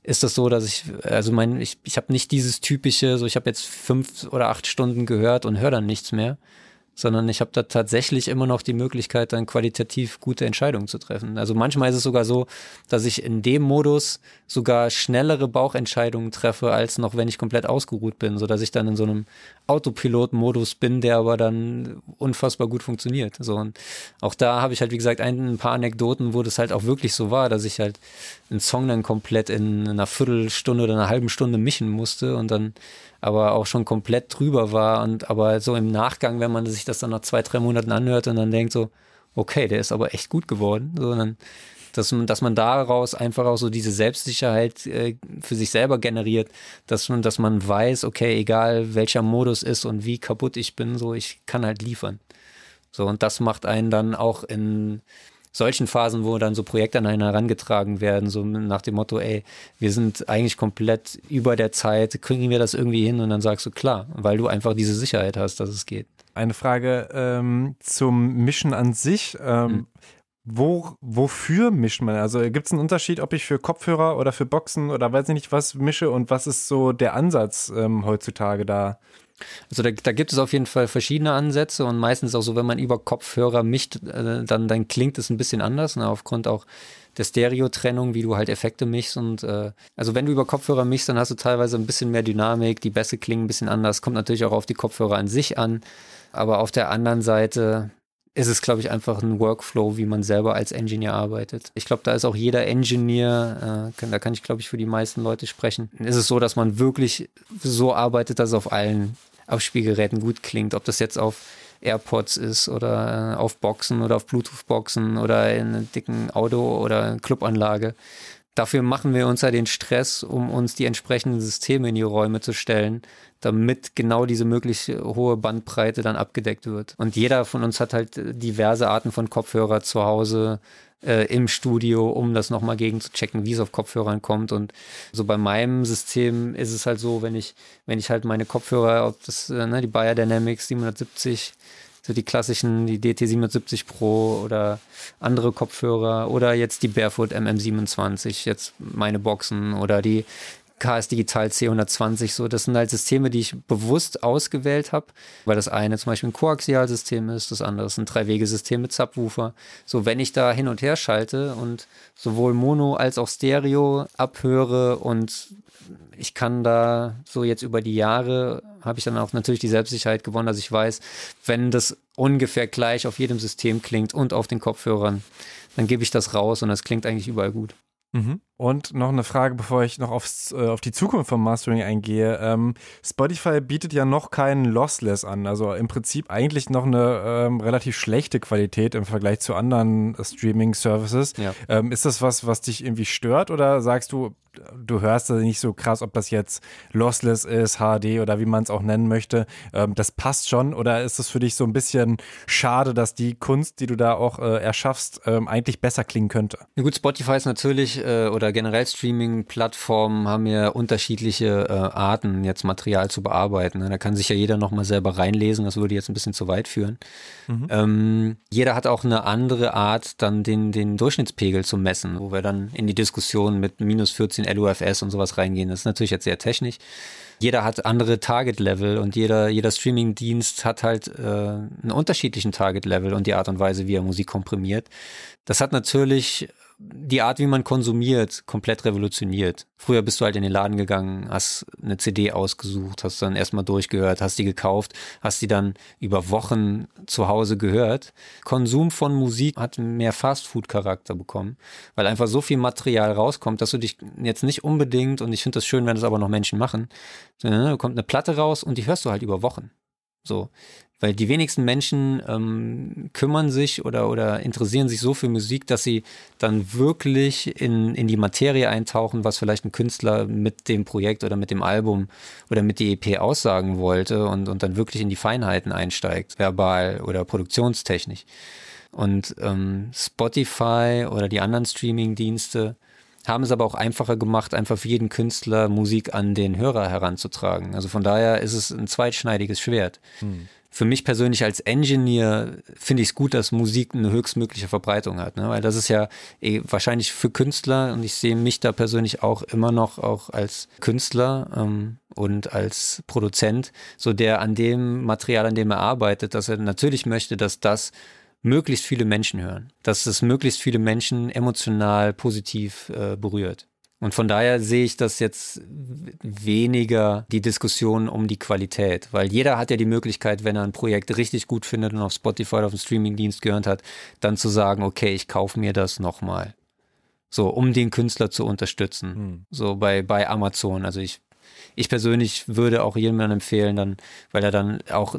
ist das so, dass ich, also mein, ich, ich habe nicht dieses typische, so ich habe jetzt fünf oder acht Stunden gehört und höre dann nichts mehr, sondern ich habe da tatsächlich immer noch die Möglichkeit, dann qualitativ gute Entscheidungen zu treffen. Also manchmal ist es sogar so, dass ich in dem Modus sogar schnellere Bauchentscheidungen treffe, als noch wenn ich komplett ausgeruht bin, so dass ich dann in so einem Autopilot-Modus bin, der aber dann unfassbar gut funktioniert. So und auch da habe ich halt wie gesagt ein, ein paar Anekdoten, wo das halt auch wirklich so war, dass ich halt einen Song dann komplett in einer Viertelstunde oder einer halben Stunde mischen musste und dann aber auch schon komplett drüber war. Und aber so im Nachgang, wenn man sich das dann nach zwei, drei Monaten anhört und dann denkt so, okay, der ist aber echt gut geworden, so dann dass man, dass man daraus einfach auch so diese Selbstsicherheit äh, für sich selber generiert, dass man, dass man weiß, okay, egal welcher Modus ist und wie kaputt ich bin, so ich kann halt liefern. So, und das macht einen dann auch in solchen Phasen, wo dann so Projekte an einen herangetragen werden, so nach dem Motto, ey, wir sind eigentlich komplett über der Zeit, kriegen wir das irgendwie hin? Und dann sagst du, klar, weil du einfach diese Sicherheit hast, dass es geht. Eine Frage ähm, zum Mischen an sich. Ähm, hm. Wo, wofür mischt man? Also gibt es einen Unterschied, ob ich für Kopfhörer oder für Boxen oder weiß ich nicht was mische und was ist so der Ansatz ähm, heutzutage da? Also da, da gibt es auf jeden Fall verschiedene Ansätze und meistens auch so, wenn man über Kopfhörer mischt, äh, dann, dann klingt es ein bisschen anders, ne, aufgrund auch der Stereo-Trennung, wie du halt Effekte mischst und äh, also wenn du über Kopfhörer mischst, dann hast du teilweise ein bisschen mehr Dynamik, die Bässe klingen ein bisschen anders, kommt natürlich auch auf die Kopfhörer an sich an, aber auf der anderen Seite ist es, glaube ich, einfach ein Workflow, wie man selber als Engineer arbeitet. Ich glaube, da ist auch jeder Engineer, äh, da kann ich, glaube ich, für die meisten Leute sprechen, ist es so, dass man wirklich so arbeitet, dass es auf allen Abspielgeräten gut klingt. Ob das jetzt auf AirPods ist oder äh, auf Boxen oder auf Bluetooth-Boxen oder in einer dicken Auto- oder Clubanlage. Dafür machen wir uns ja den Stress, um uns die entsprechenden Systeme in die Räume zu stellen, damit genau diese möglich hohe Bandbreite dann abgedeckt wird. Und jeder von uns hat halt diverse Arten von Kopfhörer zu Hause, äh, im Studio, um das nochmal gegen zu checken, wie es auf Kopfhörern kommt. Und so bei meinem System ist es halt so, wenn ich, wenn ich halt meine Kopfhörer, ob das, äh, ne, die Bayer Dynamics 770 so die klassischen, die DT770 Pro oder andere Kopfhörer oder jetzt die Barefoot MM27, jetzt meine Boxen oder die KS Digital C120, so, das sind halt Systeme, die ich bewusst ausgewählt habe, weil das eine zum Beispiel ein Koaxialsystem ist, das andere ist ein Drei-Wege-System mit Subwoofer. So, wenn ich da hin und her schalte und sowohl Mono als auch Stereo abhöre und ich kann da so jetzt über die Jahre habe ich dann auch natürlich die Selbstsicherheit gewonnen, dass ich weiß, wenn das ungefähr gleich auf jedem System klingt und auf den Kopfhörern, dann gebe ich das raus und das klingt eigentlich überall gut. Mhm. Und noch eine Frage, bevor ich noch aufs, äh, auf die Zukunft vom Mastering eingehe. Ähm, Spotify bietet ja noch keinen Lossless an, also im Prinzip eigentlich noch eine ähm, relativ schlechte Qualität im Vergleich zu anderen Streaming-Services. Ja. Ähm, ist das was, was dich irgendwie stört oder sagst du, du hörst das nicht so krass, ob das jetzt Lossless ist, HD oder wie man es auch nennen möchte. Ähm, das passt schon oder ist es für dich so ein bisschen schade, dass die Kunst, die du da auch äh, erschaffst, ähm, eigentlich besser klingen könnte? Ja gut, Spotify ist natürlich äh, oder oder generell Streaming-Plattformen haben ja unterschiedliche äh, Arten, jetzt Material zu bearbeiten. Ne? Da kann sich ja jeder nochmal selber reinlesen, das würde jetzt ein bisschen zu weit führen. Mhm. Ähm, jeder hat auch eine andere Art, dann den, den Durchschnittspegel zu messen, wo wir dann in die Diskussion mit minus 14 LUFS und sowas reingehen. Das ist natürlich jetzt sehr technisch jeder hat andere Target-Level und jeder, jeder Streaming-Dienst hat halt äh, einen unterschiedlichen Target-Level und die Art und Weise, wie er Musik komprimiert. Das hat natürlich die Art, wie man konsumiert, komplett revolutioniert. Früher bist du halt in den Laden gegangen, hast eine CD ausgesucht, hast dann erstmal durchgehört, hast die gekauft, hast die dann über Wochen zu Hause gehört. Konsum von Musik hat mehr Fastfood-Charakter bekommen, weil einfach so viel Material rauskommt, dass du dich jetzt nicht unbedingt, und ich finde das schön, wenn das aber noch Menschen machen, sondern ne, kommt eine Platte raus und die hörst du halt über Wochen. So, weil die wenigsten Menschen ähm, kümmern sich oder, oder interessieren sich so für Musik, dass sie dann wirklich in, in die Materie eintauchen, was vielleicht ein Künstler mit dem Projekt oder mit dem Album oder mit der EP aussagen wollte und, und dann wirklich in die Feinheiten einsteigt, verbal oder produktionstechnisch. Und ähm, Spotify oder die anderen Streaming-Dienste haben es aber auch einfacher gemacht, einfach für jeden Künstler Musik an den Hörer heranzutragen. Also von daher ist es ein zweitschneidiges Schwert. Hm. Für mich persönlich als Engineer finde ich es gut, dass Musik eine höchstmögliche Verbreitung hat, ne? weil das ist ja eh, wahrscheinlich für Künstler und ich sehe mich da persönlich auch immer noch auch als Künstler ähm, und als Produzent, so der an dem Material, an dem er arbeitet, dass er natürlich möchte, dass das möglichst viele Menschen hören, dass es möglichst viele Menschen emotional positiv äh, berührt. Und von daher sehe ich das jetzt weniger die Diskussion um die Qualität, weil jeder hat ja die Möglichkeit, wenn er ein Projekt richtig gut findet und auf Spotify oder auf dem Streamingdienst gehört hat, dann zu sagen, okay, ich kaufe mir das nochmal. So, um den Künstler zu unterstützen. Hm. So bei, bei Amazon. Also ich ich persönlich würde auch jemandem empfehlen, dann, weil er dann auch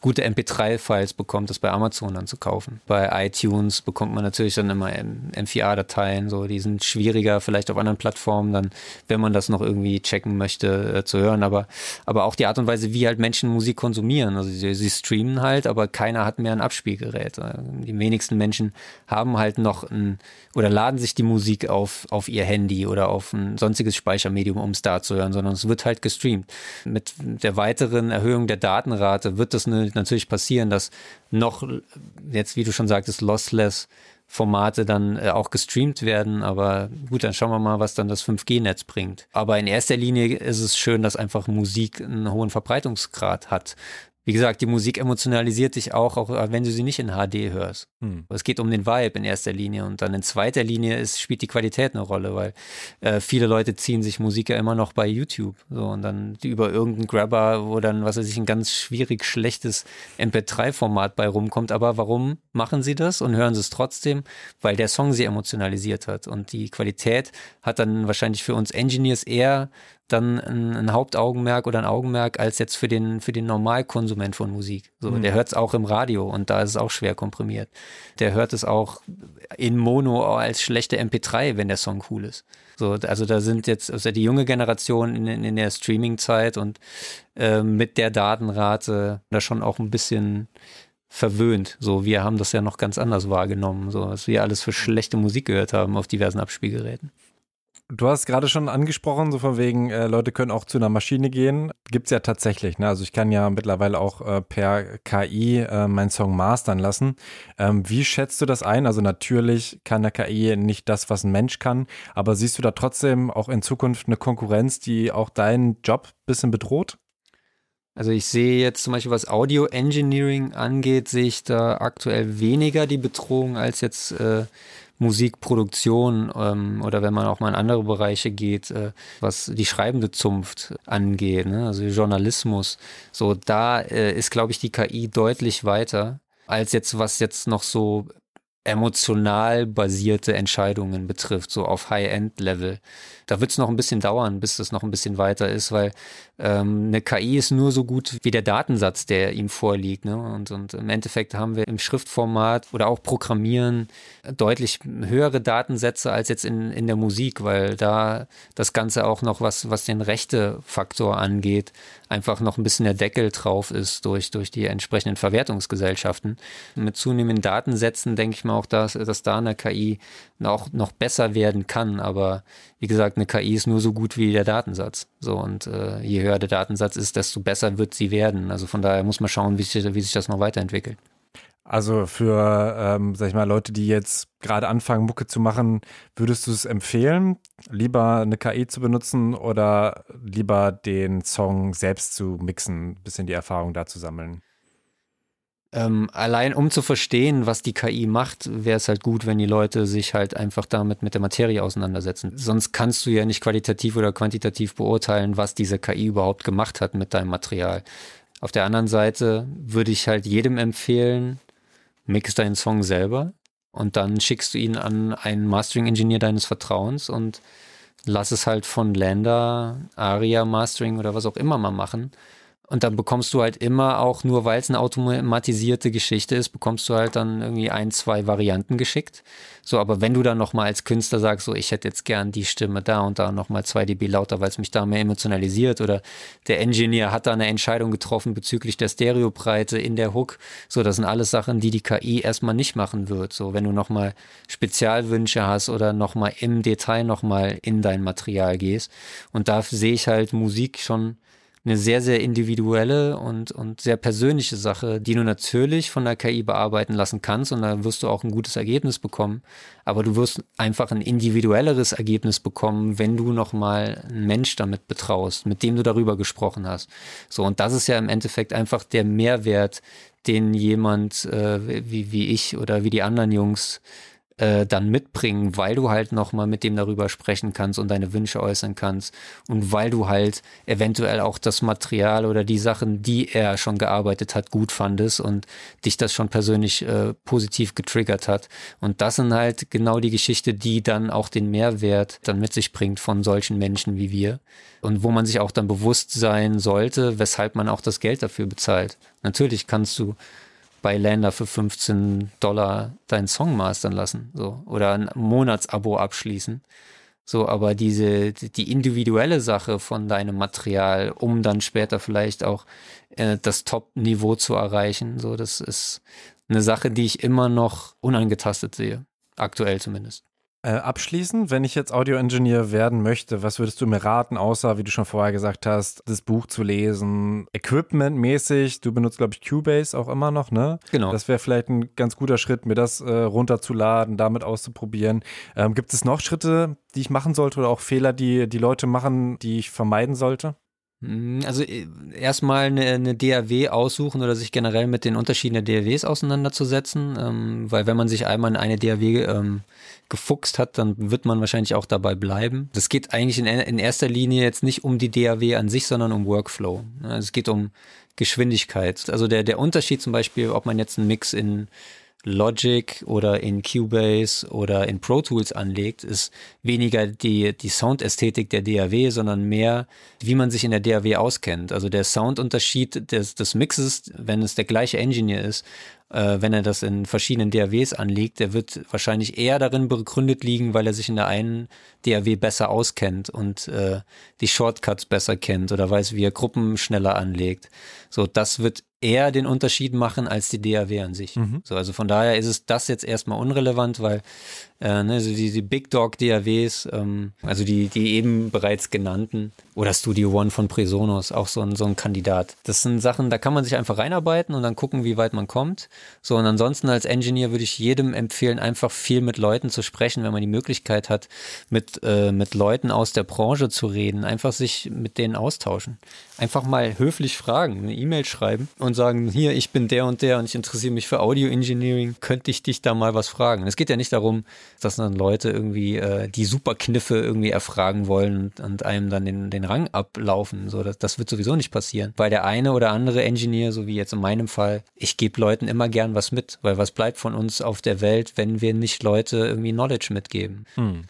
gute MP3-Files bekommt, das bei Amazon dann zu kaufen. Bei iTunes bekommt man natürlich dann immer M4A-Dateien, so die sind schwieriger, vielleicht auf anderen Plattformen, dann, wenn man das noch irgendwie checken möchte, äh, zu hören. Aber, aber auch die Art und Weise, wie halt Menschen Musik konsumieren. Also sie, sie streamen halt, aber keiner hat mehr ein Abspielgerät. Die wenigsten Menschen haben halt noch ein oder laden sich die Musik auf, auf ihr Handy oder auf ein sonstiges Speichermedium, um es da zu hören, sondern es wird halt gestreamt. Mit der weiteren Erhöhung der Datenrate wird das natürlich passieren, dass noch, jetzt wie du schon sagtest, lossless Formate dann äh, auch gestreamt werden. Aber gut, dann schauen wir mal, was dann das 5G-Netz bringt. Aber in erster Linie ist es schön, dass einfach Musik einen hohen Verbreitungsgrad hat wie gesagt, die Musik emotionalisiert dich auch, auch wenn du sie nicht in HD hörst. Hm. Es geht um den Vibe in erster Linie und dann in zweiter Linie ist, spielt die Qualität eine Rolle, weil äh, viele Leute ziehen sich Musik ja immer noch bei YouTube. So und dann über irgendeinen Grabber, wo dann, was weiß ich, ein ganz schwierig schlechtes MP3-Format bei rumkommt. Aber warum machen sie das und hören sie es trotzdem? Weil der Song sie emotionalisiert hat. Und die Qualität hat dann wahrscheinlich für uns Engineers eher dann ein, ein, Hauptaugenmerk oder ein Augenmerk als jetzt für den, für den Normalkonsument von Musik. So, mhm. Der hört es auch im Radio und da ist es auch schwer komprimiert. Der hört es auch in Mono als schlechte MP3, wenn der Song cool ist. So, also da sind jetzt also die junge Generation in, in der Streaming-Zeit und äh, mit der Datenrate da schon auch ein bisschen verwöhnt. So, wir haben das ja noch ganz anders wahrgenommen, so was wir alles für schlechte Musik gehört haben auf diversen Abspielgeräten. Du hast gerade schon angesprochen, so von wegen, äh, Leute können auch zu einer Maschine gehen. Gibt's ja tatsächlich. Ne? Also ich kann ja mittlerweile auch äh, per KI äh, meinen Song mastern lassen. Ähm, wie schätzt du das ein? Also natürlich kann der KI nicht das, was ein Mensch kann, aber siehst du da trotzdem auch in Zukunft eine Konkurrenz, die auch deinen Job bisschen bedroht? Also ich sehe jetzt zum Beispiel, was Audio Engineering angeht, sehe ich da aktuell weniger die Bedrohung als jetzt äh, Musikproduktion ähm, oder wenn man auch mal in andere Bereiche geht, äh, was die schreibende Zunft angeht, ne? also Journalismus, so da äh, ist, glaube ich, die KI deutlich weiter als jetzt, was jetzt noch so emotional basierte Entscheidungen betrifft, so auf High-End-Level. Da wird es noch ein bisschen dauern, bis das noch ein bisschen weiter ist, weil ähm, eine KI ist nur so gut wie der Datensatz, der ihm vorliegt. Ne? Und, und im Endeffekt haben wir im Schriftformat oder auch Programmieren deutlich höhere Datensätze als jetzt in, in der Musik, weil da das Ganze auch noch was, was den Rechtefaktor angeht, einfach noch ein bisschen der Deckel drauf ist durch, durch die entsprechenden Verwertungsgesellschaften. Mit zunehmenden Datensätzen denke ich mal auch, dass, dass da eine KI noch, noch besser werden kann. Aber wie gesagt, eine KI ist nur so gut wie der Datensatz. So und äh, je höher der Datensatz ist, desto besser wird sie werden. Also von daher muss man schauen, wie sich, wie sich das noch weiterentwickelt. Also für, ähm, sag ich mal, Leute, die jetzt gerade anfangen, Mucke zu machen, würdest du es empfehlen, lieber eine KI zu benutzen oder lieber den Song selbst zu mixen, bisschen die Erfahrung da zu sammeln? Ähm, allein um zu verstehen, was die KI macht, wäre es halt gut, wenn die Leute sich halt einfach damit mit der Materie auseinandersetzen. Sonst kannst du ja nicht qualitativ oder quantitativ beurteilen, was diese KI überhaupt gemacht hat mit deinem Material. Auf der anderen Seite würde ich halt jedem empfehlen, mix deinen Song selber und dann schickst du ihn an einen Mastering-Ingenieur deines Vertrauens und lass es halt von Lander, Aria Mastering oder was auch immer mal machen und dann bekommst du halt immer auch, nur weil es eine automatisierte Geschichte ist, bekommst du halt dann irgendwie ein, zwei Varianten geschickt. So, aber wenn du dann nochmal als Künstler sagst, so, ich hätte jetzt gern die Stimme da und da nochmal zwei dB lauter, weil es mich da mehr emotionalisiert oder der Engineer hat da eine Entscheidung getroffen bezüglich der Stereobreite in der Hook. So, das sind alles Sachen, die die KI erstmal nicht machen wird. So, wenn du nochmal Spezialwünsche hast oder nochmal im Detail nochmal in dein Material gehst. Und da sehe ich halt Musik schon eine sehr, sehr individuelle und, und sehr persönliche Sache, die du natürlich von der KI bearbeiten lassen kannst und da wirst du auch ein gutes Ergebnis bekommen. Aber du wirst einfach ein individuelleres Ergebnis bekommen, wenn du nochmal einen Mensch damit betraust, mit dem du darüber gesprochen hast. So, und das ist ja im Endeffekt einfach der Mehrwert, den jemand äh, wie, wie ich oder wie die anderen Jungs äh, dann mitbringen, weil du halt nochmal mit dem darüber sprechen kannst und deine Wünsche äußern kannst und weil du halt eventuell auch das Material oder die Sachen, die er schon gearbeitet hat, gut fandest und dich das schon persönlich äh, positiv getriggert hat. Und das sind halt genau die Geschichte, die dann auch den Mehrwert dann mit sich bringt von solchen Menschen wie wir und wo man sich auch dann bewusst sein sollte, weshalb man auch das Geld dafür bezahlt. Natürlich kannst du bei Lander für 15 Dollar deinen Song mastern lassen, so oder ein Monatsabo abschließen. So, aber diese die individuelle Sache von deinem Material, um dann später vielleicht auch äh, das Top-Niveau zu erreichen, so das ist eine Sache, die ich immer noch unangetastet sehe, aktuell zumindest. Äh, abschließend, wenn ich jetzt Audio-Engineer werden möchte, was würdest du mir raten, außer, wie du schon vorher gesagt hast, das Buch zu lesen, Equipment-mäßig, du benutzt, glaube ich, Cubase auch immer noch, ne? Genau. Das wäre vielleicht ein ganz guter Schritt, mir das äh, runterzuladen, damit auszuprobieren. Ähm, gibt es noch Schritte, die ich machen sollte oder auch Fehler, die die Leute machen, die ich vermeiden sollte? Hm, also äh, erstmal eine, eine DAW aussuchen oder sich generell mit den Unterschieden der DAWs auseinanderzusetzen, ähm, weil wenn man sich einmal in eine DAW ähm, gefuchst hat, dann wird man wahrscheinlich auch dabei bleiben. Das geht eigentlich in, in erster Linie jetzt nicht um die DAW an sich, sondern um Workflow. Es geht um Geschwindigkeit. Also der, der Unterschied zum Beispiel, ob man jetzt einen Mix in Logic oder in Cubase oder in Pro Tools anlegt, ist weniger die, die Soundästhetik der DAW, sondern mehr, wie man sich in der DAW auskennt. Also der Soundunterschied des, des Mixes, wenn es der gleiche Engineer ist, äh, wenn er das in verschiedenen DAWs anlegt, der wird wahrscheinlich eher darin begründet liegen, weil er sich in der einen DAW besser auskennt und äh, die Shortcuts besser kennt oder weiß, wie er Gruppen schneller anlegt. So, das wird eher den Unterschied machen als die DAW an sich. Mhm. So, also von daher ist es das jetzt erstmal unrelevant, weil äh, ne, also die, die Big Dog DAWs, ähm, also die, die eben bereits genannten, oder Studio One von Presonos, auch so ein, so ein Kandidat. Das sind Sachen, da kann man sich einfach reinarbeiten und dann gucken, wie weit man kommt. So, und ansonsten als Engineer würde ich jedem empfehlen, einfach viel mit Leuten zu sprechen, wenn man die Möglichkeit hat, mit, äh, mit Leuten aus der Branche zu reden, einfach sich mit denen austauschen. Einfach mal höflich fragen, E-Mail schreiben und sagen, hier, ich bin der und der und ich interessiere mich für Audio Engineering, könnte ich dich da mal was fragen? Es geht ja nicht darum, dass dann Leute irgendwie äh, die Superkniffe irgendwie erfragen wollen und, und einem dann den, den Rang ablaufen. So, das, das wird sowieso nicht passieren. Weil der eine oder andere Engineer, so wie jetzt in meinem Fall, ich gebe Leuten immer gern was mit, weil was bleibt von uns auf der Welt, wenn wir nicht Leute irgendwie Knowledge mitgeben? Hm.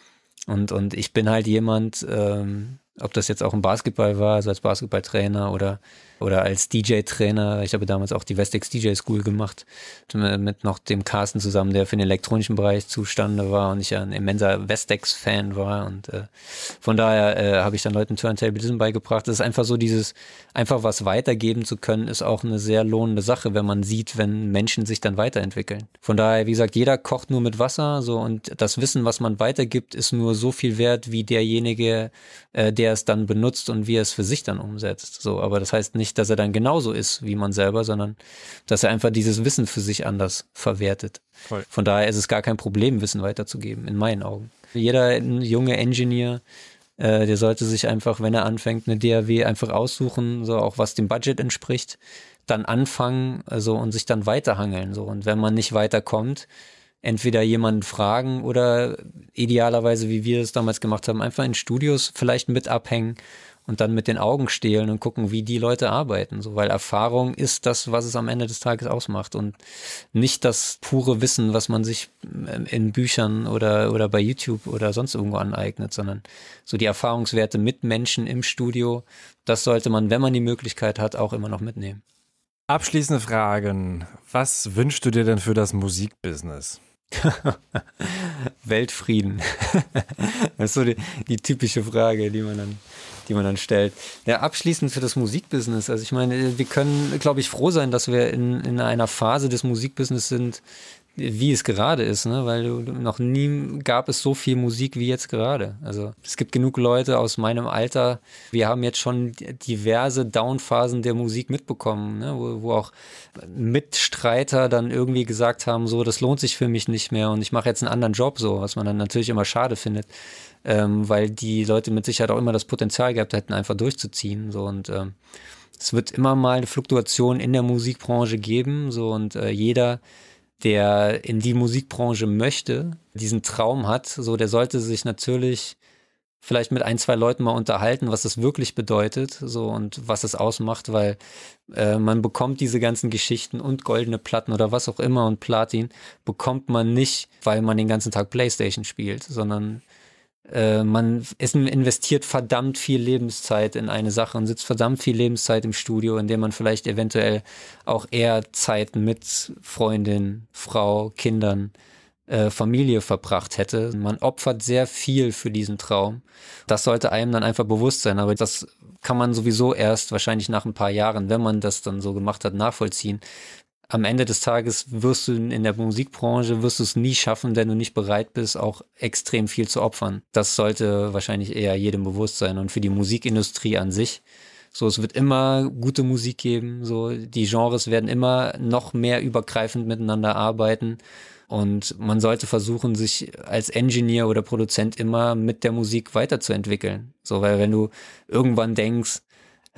Und, und ich bin halt jemand, ähm, ob das jetzt auch im Basketball war, also als Basketballtrainer oder oder als DJ-Trainer. Ich habe damals auch die Westex DJ School gemacht, mit noch dem Carsten zusammen, der für den elektronischen Bereich zustande war und ich ein immenser Westex-Fan war. Und äh, von daher äh, habe ich dann Leuten Turntablism beigebracht. Das ist einfach so dieses, einfach was weitergeben zu können, ist auch eine sehr lohnende Sache, wenn man sieht, wenn Menschen sich dann weiterentwickeln. Von daher, wie gesagt, jeder kocht nur mit Wasser, so und das Wissen, was man weitergibt, ist nur so viel wert wie derjenige, äh, der es dann benutzt und wie er es für sich dann umsetzt. So, aber das heißt nicht, nicht, dass er dann genauso ist wie man selber, sondern dass er einfach dieses Wissen für sich anders verwertet. Voll. Von daher ist es gar kein Problem, Wissen weiterzugeben, in meinen Augen. Jeder junge Engineer, äh, der sollte sich einfach, wenn er anfängt, eine DAW einfach aussuchen, so auch was dem Budget entspricht, dann anfangen, also und sich dann weiterhangeln, so. Und wenn man nicht weiterkommt, entweder jemanden fragen oder idealerweise, wie wir es damals gemacht haben, einfach in Studios vielleicht mit abhängen und dann mit den Augen stehlen und gucken, wie die Leute arbeiten. So, weil Erfahrung ist das, was es am Ende des Tages ausmacht und nicht das pure Wissen, was man sich ähm, in Büchern oder, oder bei YouTube oder sonst irgendwo aneignet, sondern so die Erfahrungswerte mit Menschen im Studio, das sollte man, wenn man die Möglichkeit hat, auch immer noch mitnehmen. Abschließende Fragen. Was wünschst du dir denn für das Musikbusiness? Weltfrieden. das ist so die, die typische Frage, die man dann die man dann stellt. Ja, abschließend für das Musikbusiness. Also ich meine, wir können, glaube ich, froh sein, dass wir in, in einer Phase des Musikbusiness sind, wie es gerade ist, ne? weil noch nie gab es so viel Musik wie jetzt gerade. Also es gibt genug Leute aus meinem Alter. Wir haben jetzt schon diverse Downphasen der Musik mitbekommen, ne? wo, wo auch Mitstreiter dann irgendwie gesagt haben, so das lohnt sich für mich nicht mehr und ich mache jetzt einen anderen Job, so was man dann natürlich immer schade findet ähm, weil die Leute mit Sicherheit auch immer das Potenzial gehabt hätten, einfach durchzuziehen. So und ähm, es wird immer mal eine Fluktuation in der Musikbranche geben. So und äh, jeder, der in die Musikbranche möchte, diesen Traum hat, so der sollte sich natürlich vielleicht mit ein, zwei Leuten mal unterhalten, was das wirklich bedeutet, so und was es ausmacht, weil äh, man bekommt diese ganzen Geschichten und goldene Platten oder was auch immer und Platin bekommt man nicht, weil man den ganzen Tag Playstation spielt, sondern äh, man ist, investiert verdammt viel Lebenszeit in eine Sache und sitzt verdammt viel Lebenszeit im Studio, in dem man vielleicht eventuell auch eher Zeit mit Freundin, Frau, Kindern, äh, Familie verbracht hätte. Man opfert sehr viel für diesen Traum. Das sollte einem dann einfach bewusst sein, aber das kann man sowieso erst wahrscheinlich nach ein paar Jahren, wenn man das dann so gemacht hat, nachvollziehen. Am Ende des Tages wirst du in der Musikbranche, wirst du es nie schaffen, wenn du nicht bereit bist, auch extrem viel zu opfern. Das sollte wahrscheinlich eher jedem bewusst sein. Und für die Musikindustrie an sich, so, es wird immer gute Musik geben, so, die Genres werden immer noch mehr übergreifend miteinander arbeiten. Und man sollte versuchen, sich als Engineer oder Produzent immer mit der Musik weiterzuentwickeln. So, weil wenn du irgendwann denkst,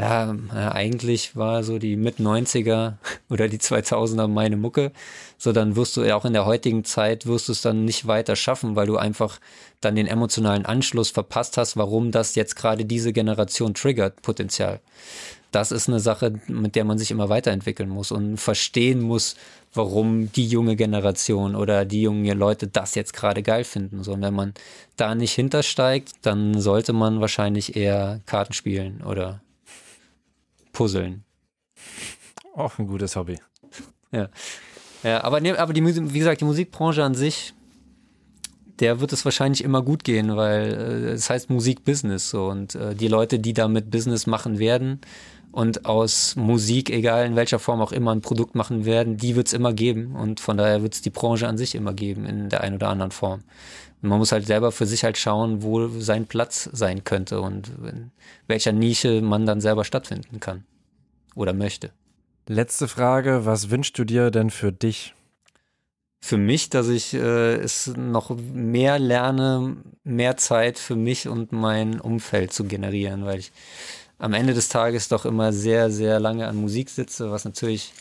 ja, eigentlich war so die Mit-90er oder die 2000er meine Mucke. So, dann wirst du ja auch in der heutigen Zeit wirst du es dann nicht weiter schaffen, weil du einfach dann den emotionalen Anschluss verpasst hast, warum das jetzt gerade diese Generation triggert, potenziell. Das ist eine Sache, mit der man sich immer weiterentwickeln muss und verstehen muss, warum die junge Generation oder die jungen Leute das jetzt gerade geil finden. So, und wenn man da nicht hintersteigt, dann sollte man wahrscheinlich eher Karten spielen oder Puzzeln. Auch ein gutes Hobby. Ja. Ja, aber, ne, aber die, wie gesagt, die Musikbranche an sich, der wird es wahrscheinlich immer gut gehen, weil äh, es heißt Musikbusiness so und äh, die Leute, die damit Business machen werden und aus Musik, egal in welcher Form auch immer, ein Produkt machen werden, die wird es immer geben und von daher wird es die Branche an sich immer geben in der einen oder anderen Form. Und man muss halt selber für sich halt schauen, wo sein Platz sein könnte und in welcher Nische man dann selber stattfinden kann oder möchte. Letzte Frage, was wünschst du dir denn für dich? Für mich, dass ich äh, es noch mehr lerne, mehr Zeit für mich und mein Umfeld zu generieren, weil ich am Ende des Tages doch immer sehr, sehr lange an Musik sitze, was natürlich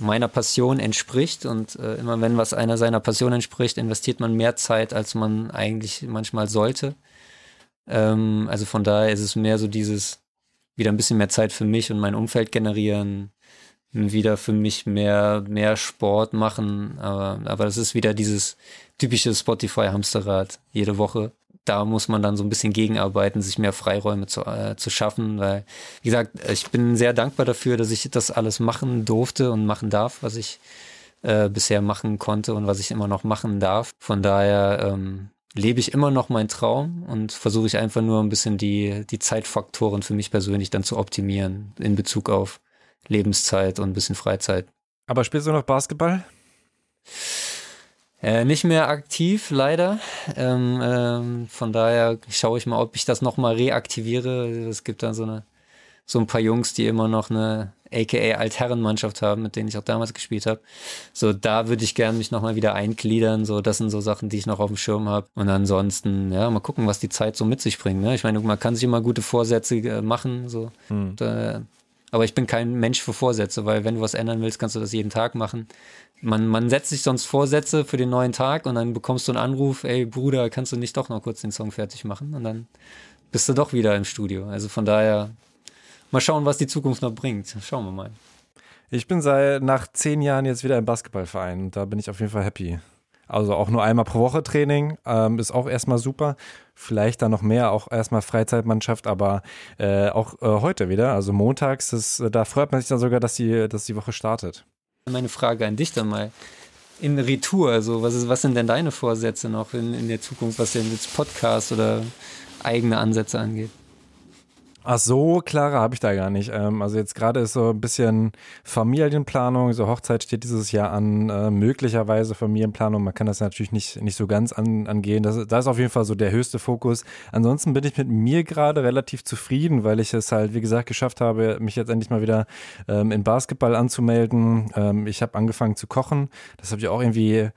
meiner Passion entspricht. Und äh, immer wenn was einer seiner Passion entspricht, investiert man mehr Zeit, als man eigentlich manchmal sollte. Ähm, also von daher ist es mehr so dieses, wieder ein bisschen mehr Zeit für mich und mein Umfeld generieren, wieder für mich mehr, mehr Sport machen. Aber, aber das ist wieder dieses typische Spotify-Hamsterrad jede Woche da muss man dann so ein bisschen gegenarbeiten, sich mehr Freiräume zu, äh, zu schaffen, weil, wie gesagt, ich bin sehr dankbar dafür, dass ich das alles machen durfte und machen darf, was ich äh, bisher machen konnte und was ich immer noch machen darf. Von daher ähm, lebe ich immer noch meinen Traum und versuche ich einfach nur ein bisschen die, die Zeitfaktoren für mich persönlich dann zu optimieren in Bezug auf Lebenszeit und ein bisschen Freizeit. Aber spielst du noch Basketball? Äh, nicht mehr aktiv, leider. Ähm, ähm, von daher schaue ich mal, ob ich das nochmal reaktiviere. Es gibt dann so eine so ein paar Jungs, die immer noch eine aka Altherrenmannschaft haben, mit denen ich auch damals gespielt habe. So, da würde ich gerne mich nochmal wieder eingliedern. So, das sind so Sachen, die ich noch auf dem Schirm habe. Und ansonsten, ja, mal gucken, was die Zeit so mit sich bringt. Ne? Ich meine, man kann sich immer gute Vorsätze äh, machen. So. Hm. Und, äh, aber ich bin kein Mensch für Vorsätze, weil wenn du was ändern willst, kannst du das jeden Tag machen man, man setzt sich sonst Vorsätze für den neuen Tag und dann bekommst du einen Anruf, ey Bruder, kannst du nicht doch noch kurz den Song fertig machen? Und dann bist du doch wieder im Studio. Also von daher, mal schauen, was die Zukunft noch bringt. Schauen wir mal. Ich bin seit nach zehn Jahren jetzt wieder im Basketballverein und da bin ich auf jeden Fall happy. Also auch nur einmal pro Woche Training ähm, ist auch erstmal super. Vielleicht dann noch mehr, auch erstmal Freizeitmannschaft, aber äh, auch äh, heute wieder, also montags, das, da freut man sich dann sogar, dass die, dass die Woche startet. Meine Frage an dich dann mal. In Retour, also was, ist, was sind denn deine Vorsätze noch in, in der Zukunft, was denn jetzt Podcast oder eigene Ansätze angeht? Ach so, klare habe ich da gar nicht. Ähm, also jetzt gerade ist so ein bisschen Familienplanung, so Hochzeit steht dieses Jahr an, äh, möglicherweise Familienplanung. Man kann das natürlich nicht, nicht so ganz an, angehen. Das, das ist auf jeden Fall so der höchste Fokus. Ansonsten bin ich mit mir gerade relativ zufrieden, weil ich es halt, wie gesagt, geschafft habe, mich jetzt endlich mal wieder ähm, in Basketball anzumelden. Ähm, ich habe angefangen zu kochen. Das habe ich auch irgendwie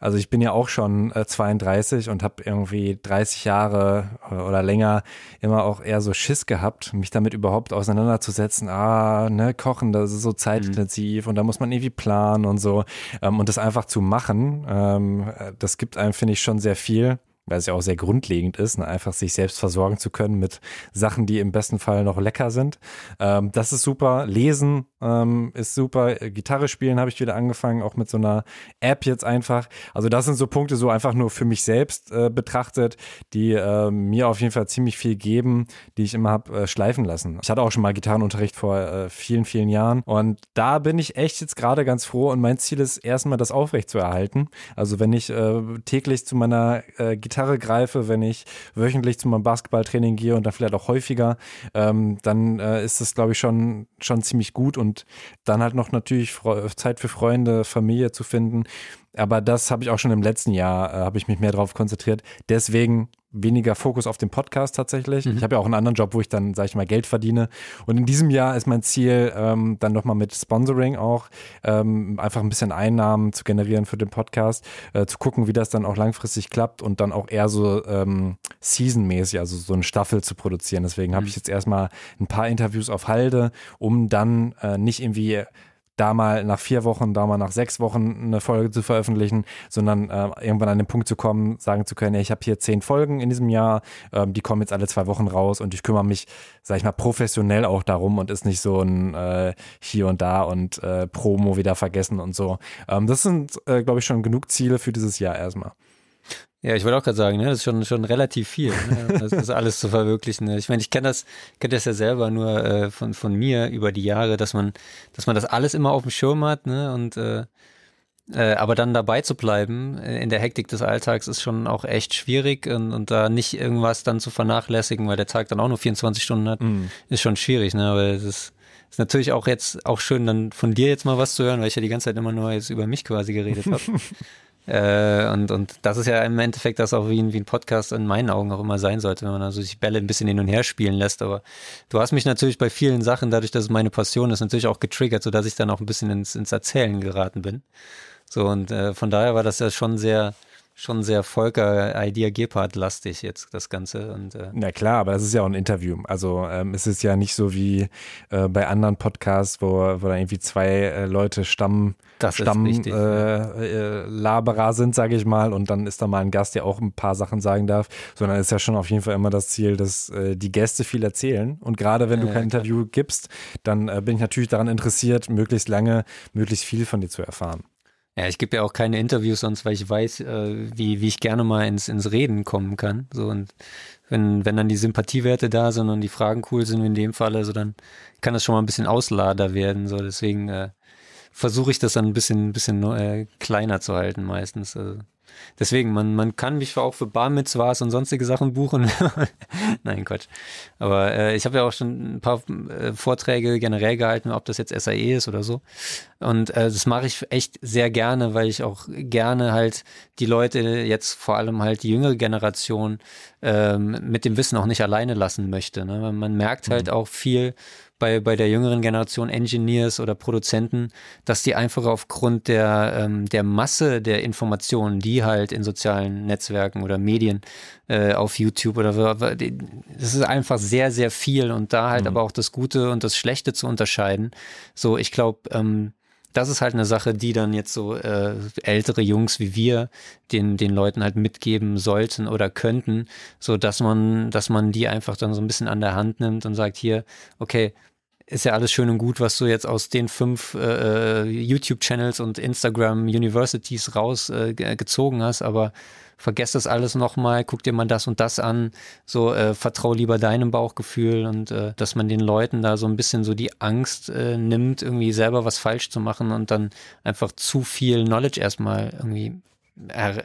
also ich bin ja auch schon äh, 32 und habe irgendwie 30 Jahre äh, oder länger immer auch eher so Schiss gehabt, mich damit überhaupt auseinanderzusetzen. Ah, ne, kochen, das ist so zeitintensiv mhm. und da muss man irgendwie planen und so. Ähm, und das einfach zu machen, ähm, das gibt einem, finde ich, schon sehr viel weil es ja auch sehr grundlegend ist, ne? einfach sich selbst versorgen zu können mit Sachen, die im besten Fall noch lecker sind. Ähm, das ist super. Lesen ähm, ist super. Gitarre spielen habe ich wieder angefangen, auch mit so einer App jetzt einfach. Also das sind so Punkte, so einfach nur für mich selbst äh, betrachtet, die äh, mir auf jeden Fall ziemlich viel geben, die ich immer habe äh, schleifen lassen. Ich hatte auch schon mal Gitarrenunterricht vor äh, vielen, vielen Jahren und da bin ich echt jetzt gerade ganz froh und mein Ziel ist erstmal das aufrecht zu erhalten. Also wenn ich äh, täglich zu meiner äh, Gitarre Gitarre greife, wenn ich wöchentlich zu meinem Basketballtraining gehe und dann vielleicht auch häufiger, ähm, dann äh, ist das, glaube ich, schon, schon ziemlich gut und dann halt noch natürlich Zeit für Freunde, Familie zu finden. Aber das habe ich auch schon im letzten Jahr, äh, habe ich mich mehr darauf konzentriert. Deswegen weniger Fokus auf den Podcast tatsächlich. Mhm. Ich habe ja auch einen anderen Job, wo ich dann, sage ich mal, Geld verdiene. Und in diesem Jahr ist mein Ziel, ähm, dann nochmal mit Sponsoring auch ähm, einfach ein bisschen Einnahmen zu generieren für den Podcast, äh, zu gucken, wie das dann auch langfristig klappt und dann auch eher so ähm, seasonmäßig, also so eine Staffel zu produzieren. Deswegen mhm. habe ich jetzt erstmal ein paar Interviews auf Halde, um dann äh, nicht irgendwie da mal nach vier Wochen, da mal nach sechs Wochen eine Folge zu veröffentlichen, sondern äh, irgendwann an den Punkt zu kommen, sagen zu können, ich habe hier zehn Folgen in diesem Jahr, ähm, die kommen jetzt alle zwei Wochen raus und ich kümmere mich, sag ich mal, professionell auch darum und ist nicht so ein äh, hier und da und äh, Promo wieder vergessen und so. Ähm, das sind, äh, glaube ich, schon genug Ziele für dieses Jahr erstmal. Ja, ich wollte auch gerade sagen, ne, das ist schon, schon relativ viel, ne, das ist alles zu verwirklichen. Ne. Ich meine, ich kenne das, kenne das ja selber nur äh, von, von mir über die Jahre, dass man, dass man das alles immer auf dem Schirm hat, ne, und äh, äh, aber dann dabei zu bleiben äh, in der Hektik des Alltags ist schon auch echt schwierig und, und da nicht irgendwas dann zu vernachlässigen, weil der Tag dann auch nur 24 Stunden hat, mm. ist schon schwierig, ne, aber es ist, ist natürlich auch jetzt auch schön, dann von dir jetzt mal was zu hören, weil ich ja die ganze Zeit immer nur jetzt über mich quasi geredet habe. Äh, und, und das ist ja im Endeffekt das auch wie ein, wie ein Podcast in meinen Augen auch immer sein sollte, wenn man also sich Bälle ein bisschen hin und her spielen lässt. Aber du hast mich natürlich bei vielen Sachen, dadurch, dass es meine Passion ist, natürlich auch getriggert, sodass ich dann auch ein bisschen ins, ins Erzählen geraten bin. So, und äh, von daher war das ja schon sehr, schon sehr Volker Idea Gepard lastig jetzt das Ganze und äh Na klar, aber das ist ja auch ein Interview. Also ähm, es ist ja nicht so wie äh, bei anderen Podcasts, wo, wo da irgendwie zwei äh, Leute Stamm das Stamm richtig, äh, äh, Laberer sind, sage ich mal, und dann ist da mal ein Gast, der auch ein paar Sachen sagen darf, sondern ist ja schon auf jeden Fall immer das Ziel, dass äh, die Gäste viel erzählen. Und gerade wenn du kein Interview gibst, dann äh, bin ich natürlich daran interessiert, möglichst lange, möglichst viel von dir zu erfahren. Ja, ich gebe ja auch keine Interviews sonst, weil ich weiß, äh, wie, wie ich gerne mal ins, ins Reden kommen kann. So und wenn, wenn dann die Sympathiewerte da sind und die Fragen cool sind, in dem Fall, also dann kann das schon mal ein bisschen Auslader werden. So, deswegen äh, versuche ich das dann ein bisschen, bisschen äh, kleiner zu halten meistens. Also Deswegen, man, man kann mich auch für Bar Mitzvahs und sonstige Sachen buchen. Nein, Quatsch. Aber äh, ich habe ja auch schon ein paar äh, Vorträge generell gehalten, ob das jetzt SAE ist oder so. Und äh, das mache ich echt sehr gerne, weil ich auch gerne halt die Leute, jetzt vor allem halt die jüngere Generation, ähm, mit dem Wissen auch nicht alleine lassen möchte. Ne? Man merkt halt mhm. auch viel, bei, bei der jüngeren Generation Engineers oder Produzenten, dass die einfach aufgrund der, ähm, der Masse der Informationen, die halt in sozialen Netzwerken oder Medien äh, auf YouTube oder so, das ist einfach sehr, sehr viel und da halt mhm. aber auch das Gute und das Schlechte zu unterscheiden. So, ich glaube, ähm, das ist halt eine Sache, die dann jetzt so äh, ältere Jungs wie wir den den Leuten halt mitgeben sollten oder könnten, so dass man dass man die einfach dann so ein bisschen an der Hand nimmt und sagt hier, okay, ist ja alles schön und gut, was du jetzt aus den fünf äh, YouTube-Channels und Instagram-Universities rausgezogen äh, hast, aber vergesst das alles nochmal, guck dir mal das und das an, so äh, vertrau lieber deinem Bauchgefühl und äh, dass man den Leuten da so ein bisschen so die Angst äh, nimmt, irgendwie selber was falsch zu machen und dann einfach zu viel Knowledge erstmal irgendwie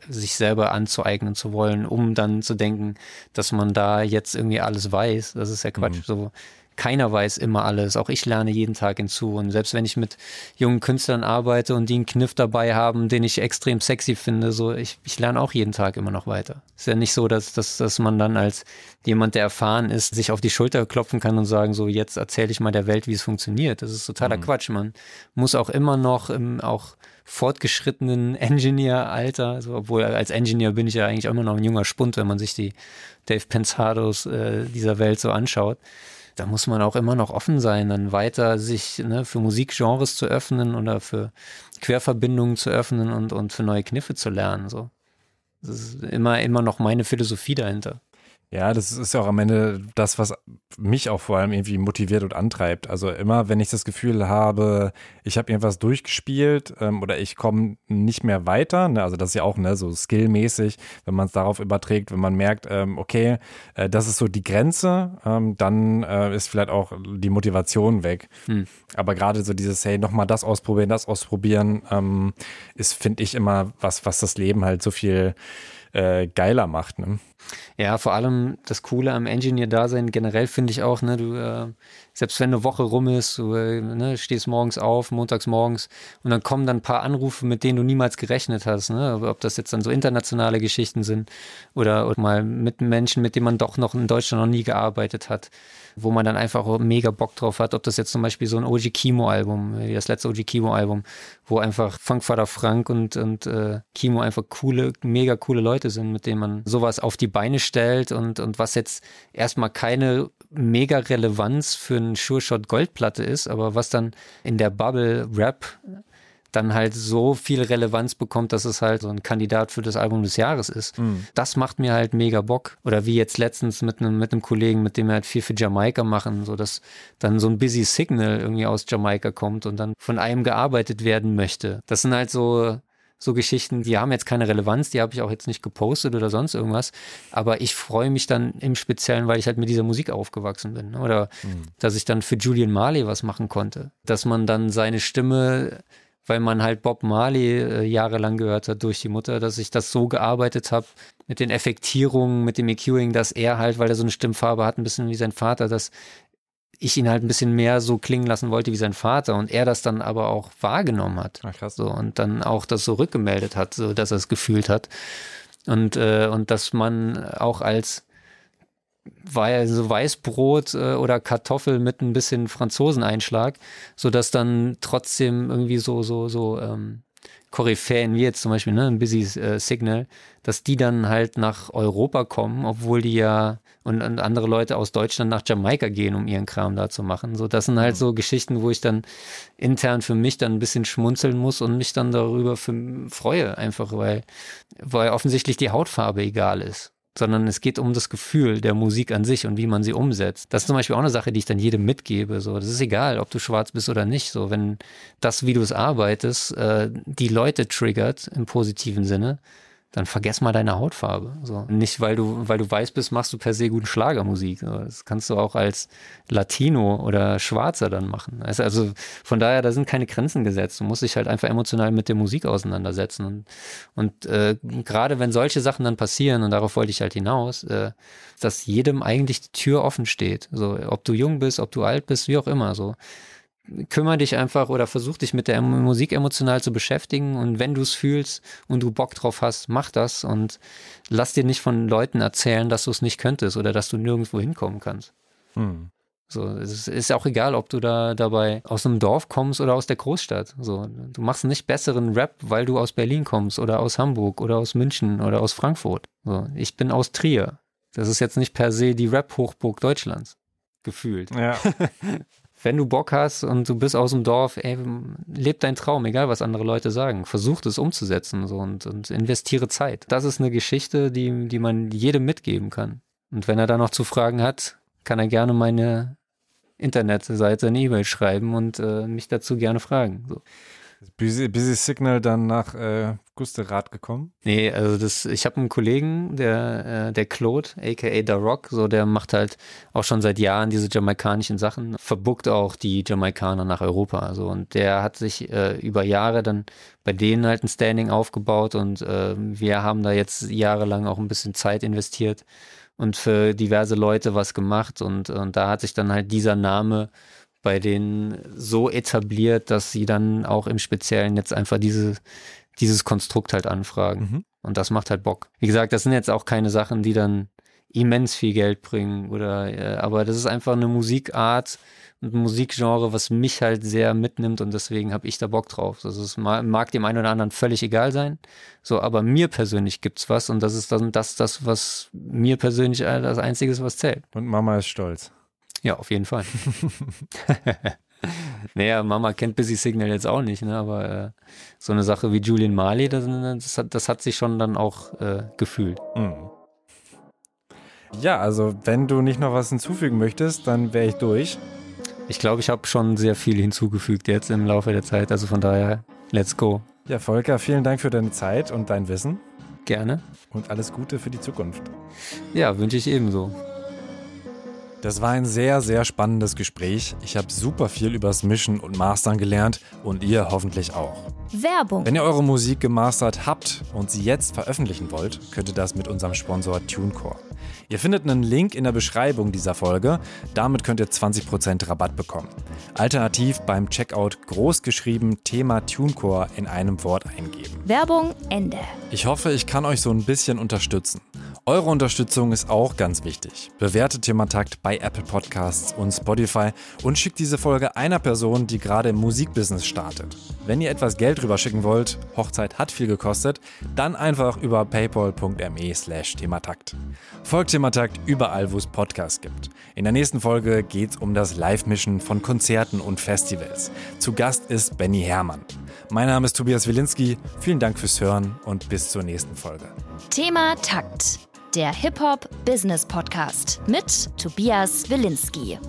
sich selber anzueignen zu wollen, um dann zu denken, dass man da jetzt irgendwie alles weiß. Das ist ja Quatsch. Mhm. So keiner weiß immer alles. Auch ich lerne jeden Tag hinzu. Und selbst wenn ich mit jungen Künstlern arbeite und die einen Kniff dabei haben, den ich extrem sexy finde, so ich, ich lerne auch jeden Tag immer noch weiter. Ist ja nicht so, dass, dass, dass man dann als jemand, der erfahren ist, sich auf die Schulter klopfen kann und sagen, so jetzt erzähle ich mal der Welt, wie es funktioniert. Das ist totaler mhm. Quatsch. Man muss auch immer noch im auch fortgeschrittenen Engineer-Alter, also obwohl als Engineer bin ich ja eigentlich immer noch ein junger Spund, wenn man sich die Dave Pensados äh, dieser Welt so anschaut da muss man auch immer noch offen sein, dann weiter sich ne, für Musikgenres zu öffnen oder für Querverbindungen zu öffnen und, und für neue Kniffe zu lernen. So. Das ist immer, immer noch meine Philosophie dahinter. Ja, das ist ja auch am Ende das, was mich auch vor allem irgendwie motiviert und antreibt. Also immer, wenn ich das Gefühl habe, ich habe irgendwas durchgespielt ähm, oder ich komme nicht mehr weiter, ne, also das ist ja auch ne, so skillmäßig, wenn man es darauf überträgt, wenn man merkt, ähm, okay, äh, das ist so die Grenze, ähm, dann äh, ist vielleicht auch die Motivation weg. Hm. Aber gerade so dieses, hey, nochmal das ausprobieren, das ausprobieren, ähm, ist, finde ich, immer was, was das Leben halt so viel äh, geiler macht. Ne? Ja, vor allem das Coole am Engineer-Dasein generell finde ich auch, ne, du, äh, selbst wenn eine Woche rum ist, du äh, ne, stehst morgens auf, montags morgens und dann kommen dann ein paar Anrufe, mit denen du niemals gerechnet hast, ne? Ob das jetzt dann so internationale Geschichten sind oder, oder mal mit Menschen, mit denen man doch noch in Deutschland noch nie gearbeitet hat wo man dann einfach mega Bock drauf hat. Ob das jetzt zum Beispiel so ein OG Kimo-Album, wie das letzte OG Kimo-Album, wo einfach Funkvater Frank und, und äh, Kimo einfach coole, mega coole Leute sind, mit denen man sowas auf die Beine stellt und, und was jetzt erstmal keine mega Relevanz für einen Sure Shot Goldplatte ist, aber was dann in der Bubble Rap dann halt so viel Relevanz bekommt, dass es halt so ein Kandidat für das Album des Jahres ist. Mhm. Das macht mir halt mega Bock. Oder wie jetzt letztens mit einem, mit einem Kollegen, mit dem wir halt viel für Jamaika machen, so dass dann so ein Busy Signal irgendwie aus Jamaika kommt und dann von einem gearbeitet werden möchte. Das sind halt so, so Geschichten, die haben jetzt keine Relevanz, die habe ich auch jetzt nicht gepostet oder sonst irgendwas, aber ich freue mich dann im Speziellen, weil ich halt mit dieser Musik aufgewachsen bin oder mhm. dass ich dann für Julian Marley was machen konnte, dass man dann seine Stimme weil man halt Bob Marley äh, jahrelang gehört hat durch die Mutter, dass ich das so gearbeitet habe mit den Effektierungen, mit dem EQing, dass er halt, weil er so eine Stimmfarbe hat, ein bisschen wie sein Vater, dass ich ihn halt ein bisschen mehr so klingen lassen wollte wie sein Vater und er das dann aber auch wahrgenommen hat. Ach, krass. So, und dann auch das so rückgemeldet hat, so dass er es gefühlt hat. Und, äh, und dass man auch als weil so Weißbrot äh, oder Kartoffel mit ein bisschen Franzoseneinschlag, so dass dann trotzdem irgendwie so so so ähm, Koryphäen wie jetzt zum Beispiel ne, ein Busy äh, Signal, dass die dann halt nach Europa kommen, obwohl die ja und, und, andere Leute aus Deutschland nach Jamaika gehen, um ihren Kram da zu machen. So, das sind halt mhm. so Geschichten, wo ich dann intern für mich dann ein bisschen schmunzeln muss und mich dann darüber für, freue, einfach weil, weil offensichtlich die Hautfarbe egal ist sondern es geht um das Gefühl der Musik an sich und wie man sie umsetzt. Das ist zum Beispiel auch eine Sache, die ich dann jedem mitgebe. So, das ist egal, ob du schwarz bist oder nicht. So, wenn das, wie du es arbeitest, äh, die Leute triggert im positiven Sinne, dann vergess mal deine Hautfarbe. So. Nicht, weil du, weil du weiß bist, machst du per se guten Schlagermusik. Das kannst du auch als Latino oder Schwarzer dann machen. Also von daher, da sind keine Grenzen gesetzt. Du musst dich halt einfach emotional mit der Musik auseinandersetzen. Und, und äh, gerade wenn solche Sachen dann passieren, und darauf wollte ich halt hinaus, äh, dass jedem eigentlich die Tür offen steht. So, ob du jung bist, ob du alt bist, wie auch immer. So kümmere dich einfach oder versuch dich mit der Musik emotional zu beschäftigen und wenn du es fühlst und du Bock drauf hast, mach das und lass dir nicht von Leuten erzählen, dass du es nicht könntest oder dass du nirgendwo hinkommen kannst. Hm. So, es ist auch egal, ob du da dabei aus einem Dorf kommst oder aus der Großstadt. So, du machst nicht besseren Rap, weil du aus Berlin kommst oder aus Hamburg oder aus München oder aus Frankfurt. So, ich bin aus Trier. Das ist jetzt nicht per se die Rap-Hochburg Deutschlands. Gefühlt. Ja. wenn du Bock hast und du bist aus dem Dorf, ey, leb deinen Traum, egal was andere Leute sagen. Versuch es umzusetzen so, und, und investiere Zeit. Das ist eine Geschichte, die, die man jedem mitgeben kann. Und wenn er da noch zu Fragen hat, kann er gerne meine Internetseite eine E-Mail schreiben und äh, mich dazu gerne fragen. So. Busy, Busy Signal dann nach äh, Gusterath gekommen? Nee, also das, ich habe einen Kollegen, der, äh, der Claude, aka The Rock, so der macht halt auch schon seit Jahren diese jamaikanischen Sachen, verbuckt auch die Jamaikaner nach Europa. Also und der hat sich äh, über Jahre dann bei denen halt ein Standing aufgebaut und äh, wir haben da jetzt jahrelang auch ein bisschen Zeit investiert und für diverse Leute was gemacht und, und da hat sich dann halt dieser Name bei denen so etabliert, dass sie dann auch im Speziellen jetzt einfach diese, dieses Konstrukt halt anfragen. Mhm. Und das macht halt Bock. Wie gesagt, das sind jetzt auch keine Sachen, die dann immens viel Geld bringen oder, äh, aber das ist einfach eine Musikart und ein Musikgenre, was mich halt sehr mitnimmt und deswegen habe ich da Bock drauf. Also es mag dem einen oder anderen völlig egal sein, so, aber mir persönlich gibt's was und das ist dann das, das, was mir persönlich das Einzige ist, was zählt. Und Mama ist stolz. Ja, auf jeden Fall. naja, Mama kennt Busy Signal jetzt auch nicht, ne? aber äh, so eine Sache wie Julian Marley, das, das, hat, das hat sich schon dann auch äh, gefühlt. Mhm. Ja, also wenn du nicht noch was hinzufügen möchtest, dann wäre ich durch. Ich glaube, ich habe schon sehr viel hinzugefügt jetzt im Laufe der Zeit, also von daher, let's go. Ja, Volker, vielen Dank für deine Zeit und dein Wissen. Gerne. Und alles Gute für die Zukunft. Ja, wünsche ich ebenso. Das war ein sehr, sehr spannendes Gespräch. Ich habe super viel übers Mischen und Mastern gelernt und ihr hoffentlich auch. Werbung. Wenn ihr eure Musik gemastert habt und sie jetzt veröffentlichen wollt, könnt ihr das mit unserem Sponsor TuneCore. Ihr findet einen Link in der Beschreibung dieser Folge. Damit könnt ihr 20% Rabatt bekommen. Alternativ beim Checkout großgeschrieben Thema TuneCore in einem Wort eingeben. Werbung Ende. Ich hoffe, ich kann euch so ein bisschen unterstützen. Eure Unterstützung ist auch ganz wichtig. Bewertet Thematakt bei Apple Podcasts und Spotify und schickt diese Folge einer Person, die gerade im Musikbusiness startet. Wenn ihr etwas Geld rüberschicken wollt, Hochzeit hat viel gekostet, dann einfach über paypal.me slash thematakt. Folgt Thematakt überall, wo es Podcasts gibt. In der nächsten Folge geht es um das Live-Mischen von Konzerten und Festivals. Zu Gast ist Benny Herrmann. Mein Name ist Tobias Wilinski. Vielen Dank fürs Hören und bis zur nächsten Folge. Thema Takt. Der Hip-Hop Business Podcast mit Tobias Wilinski.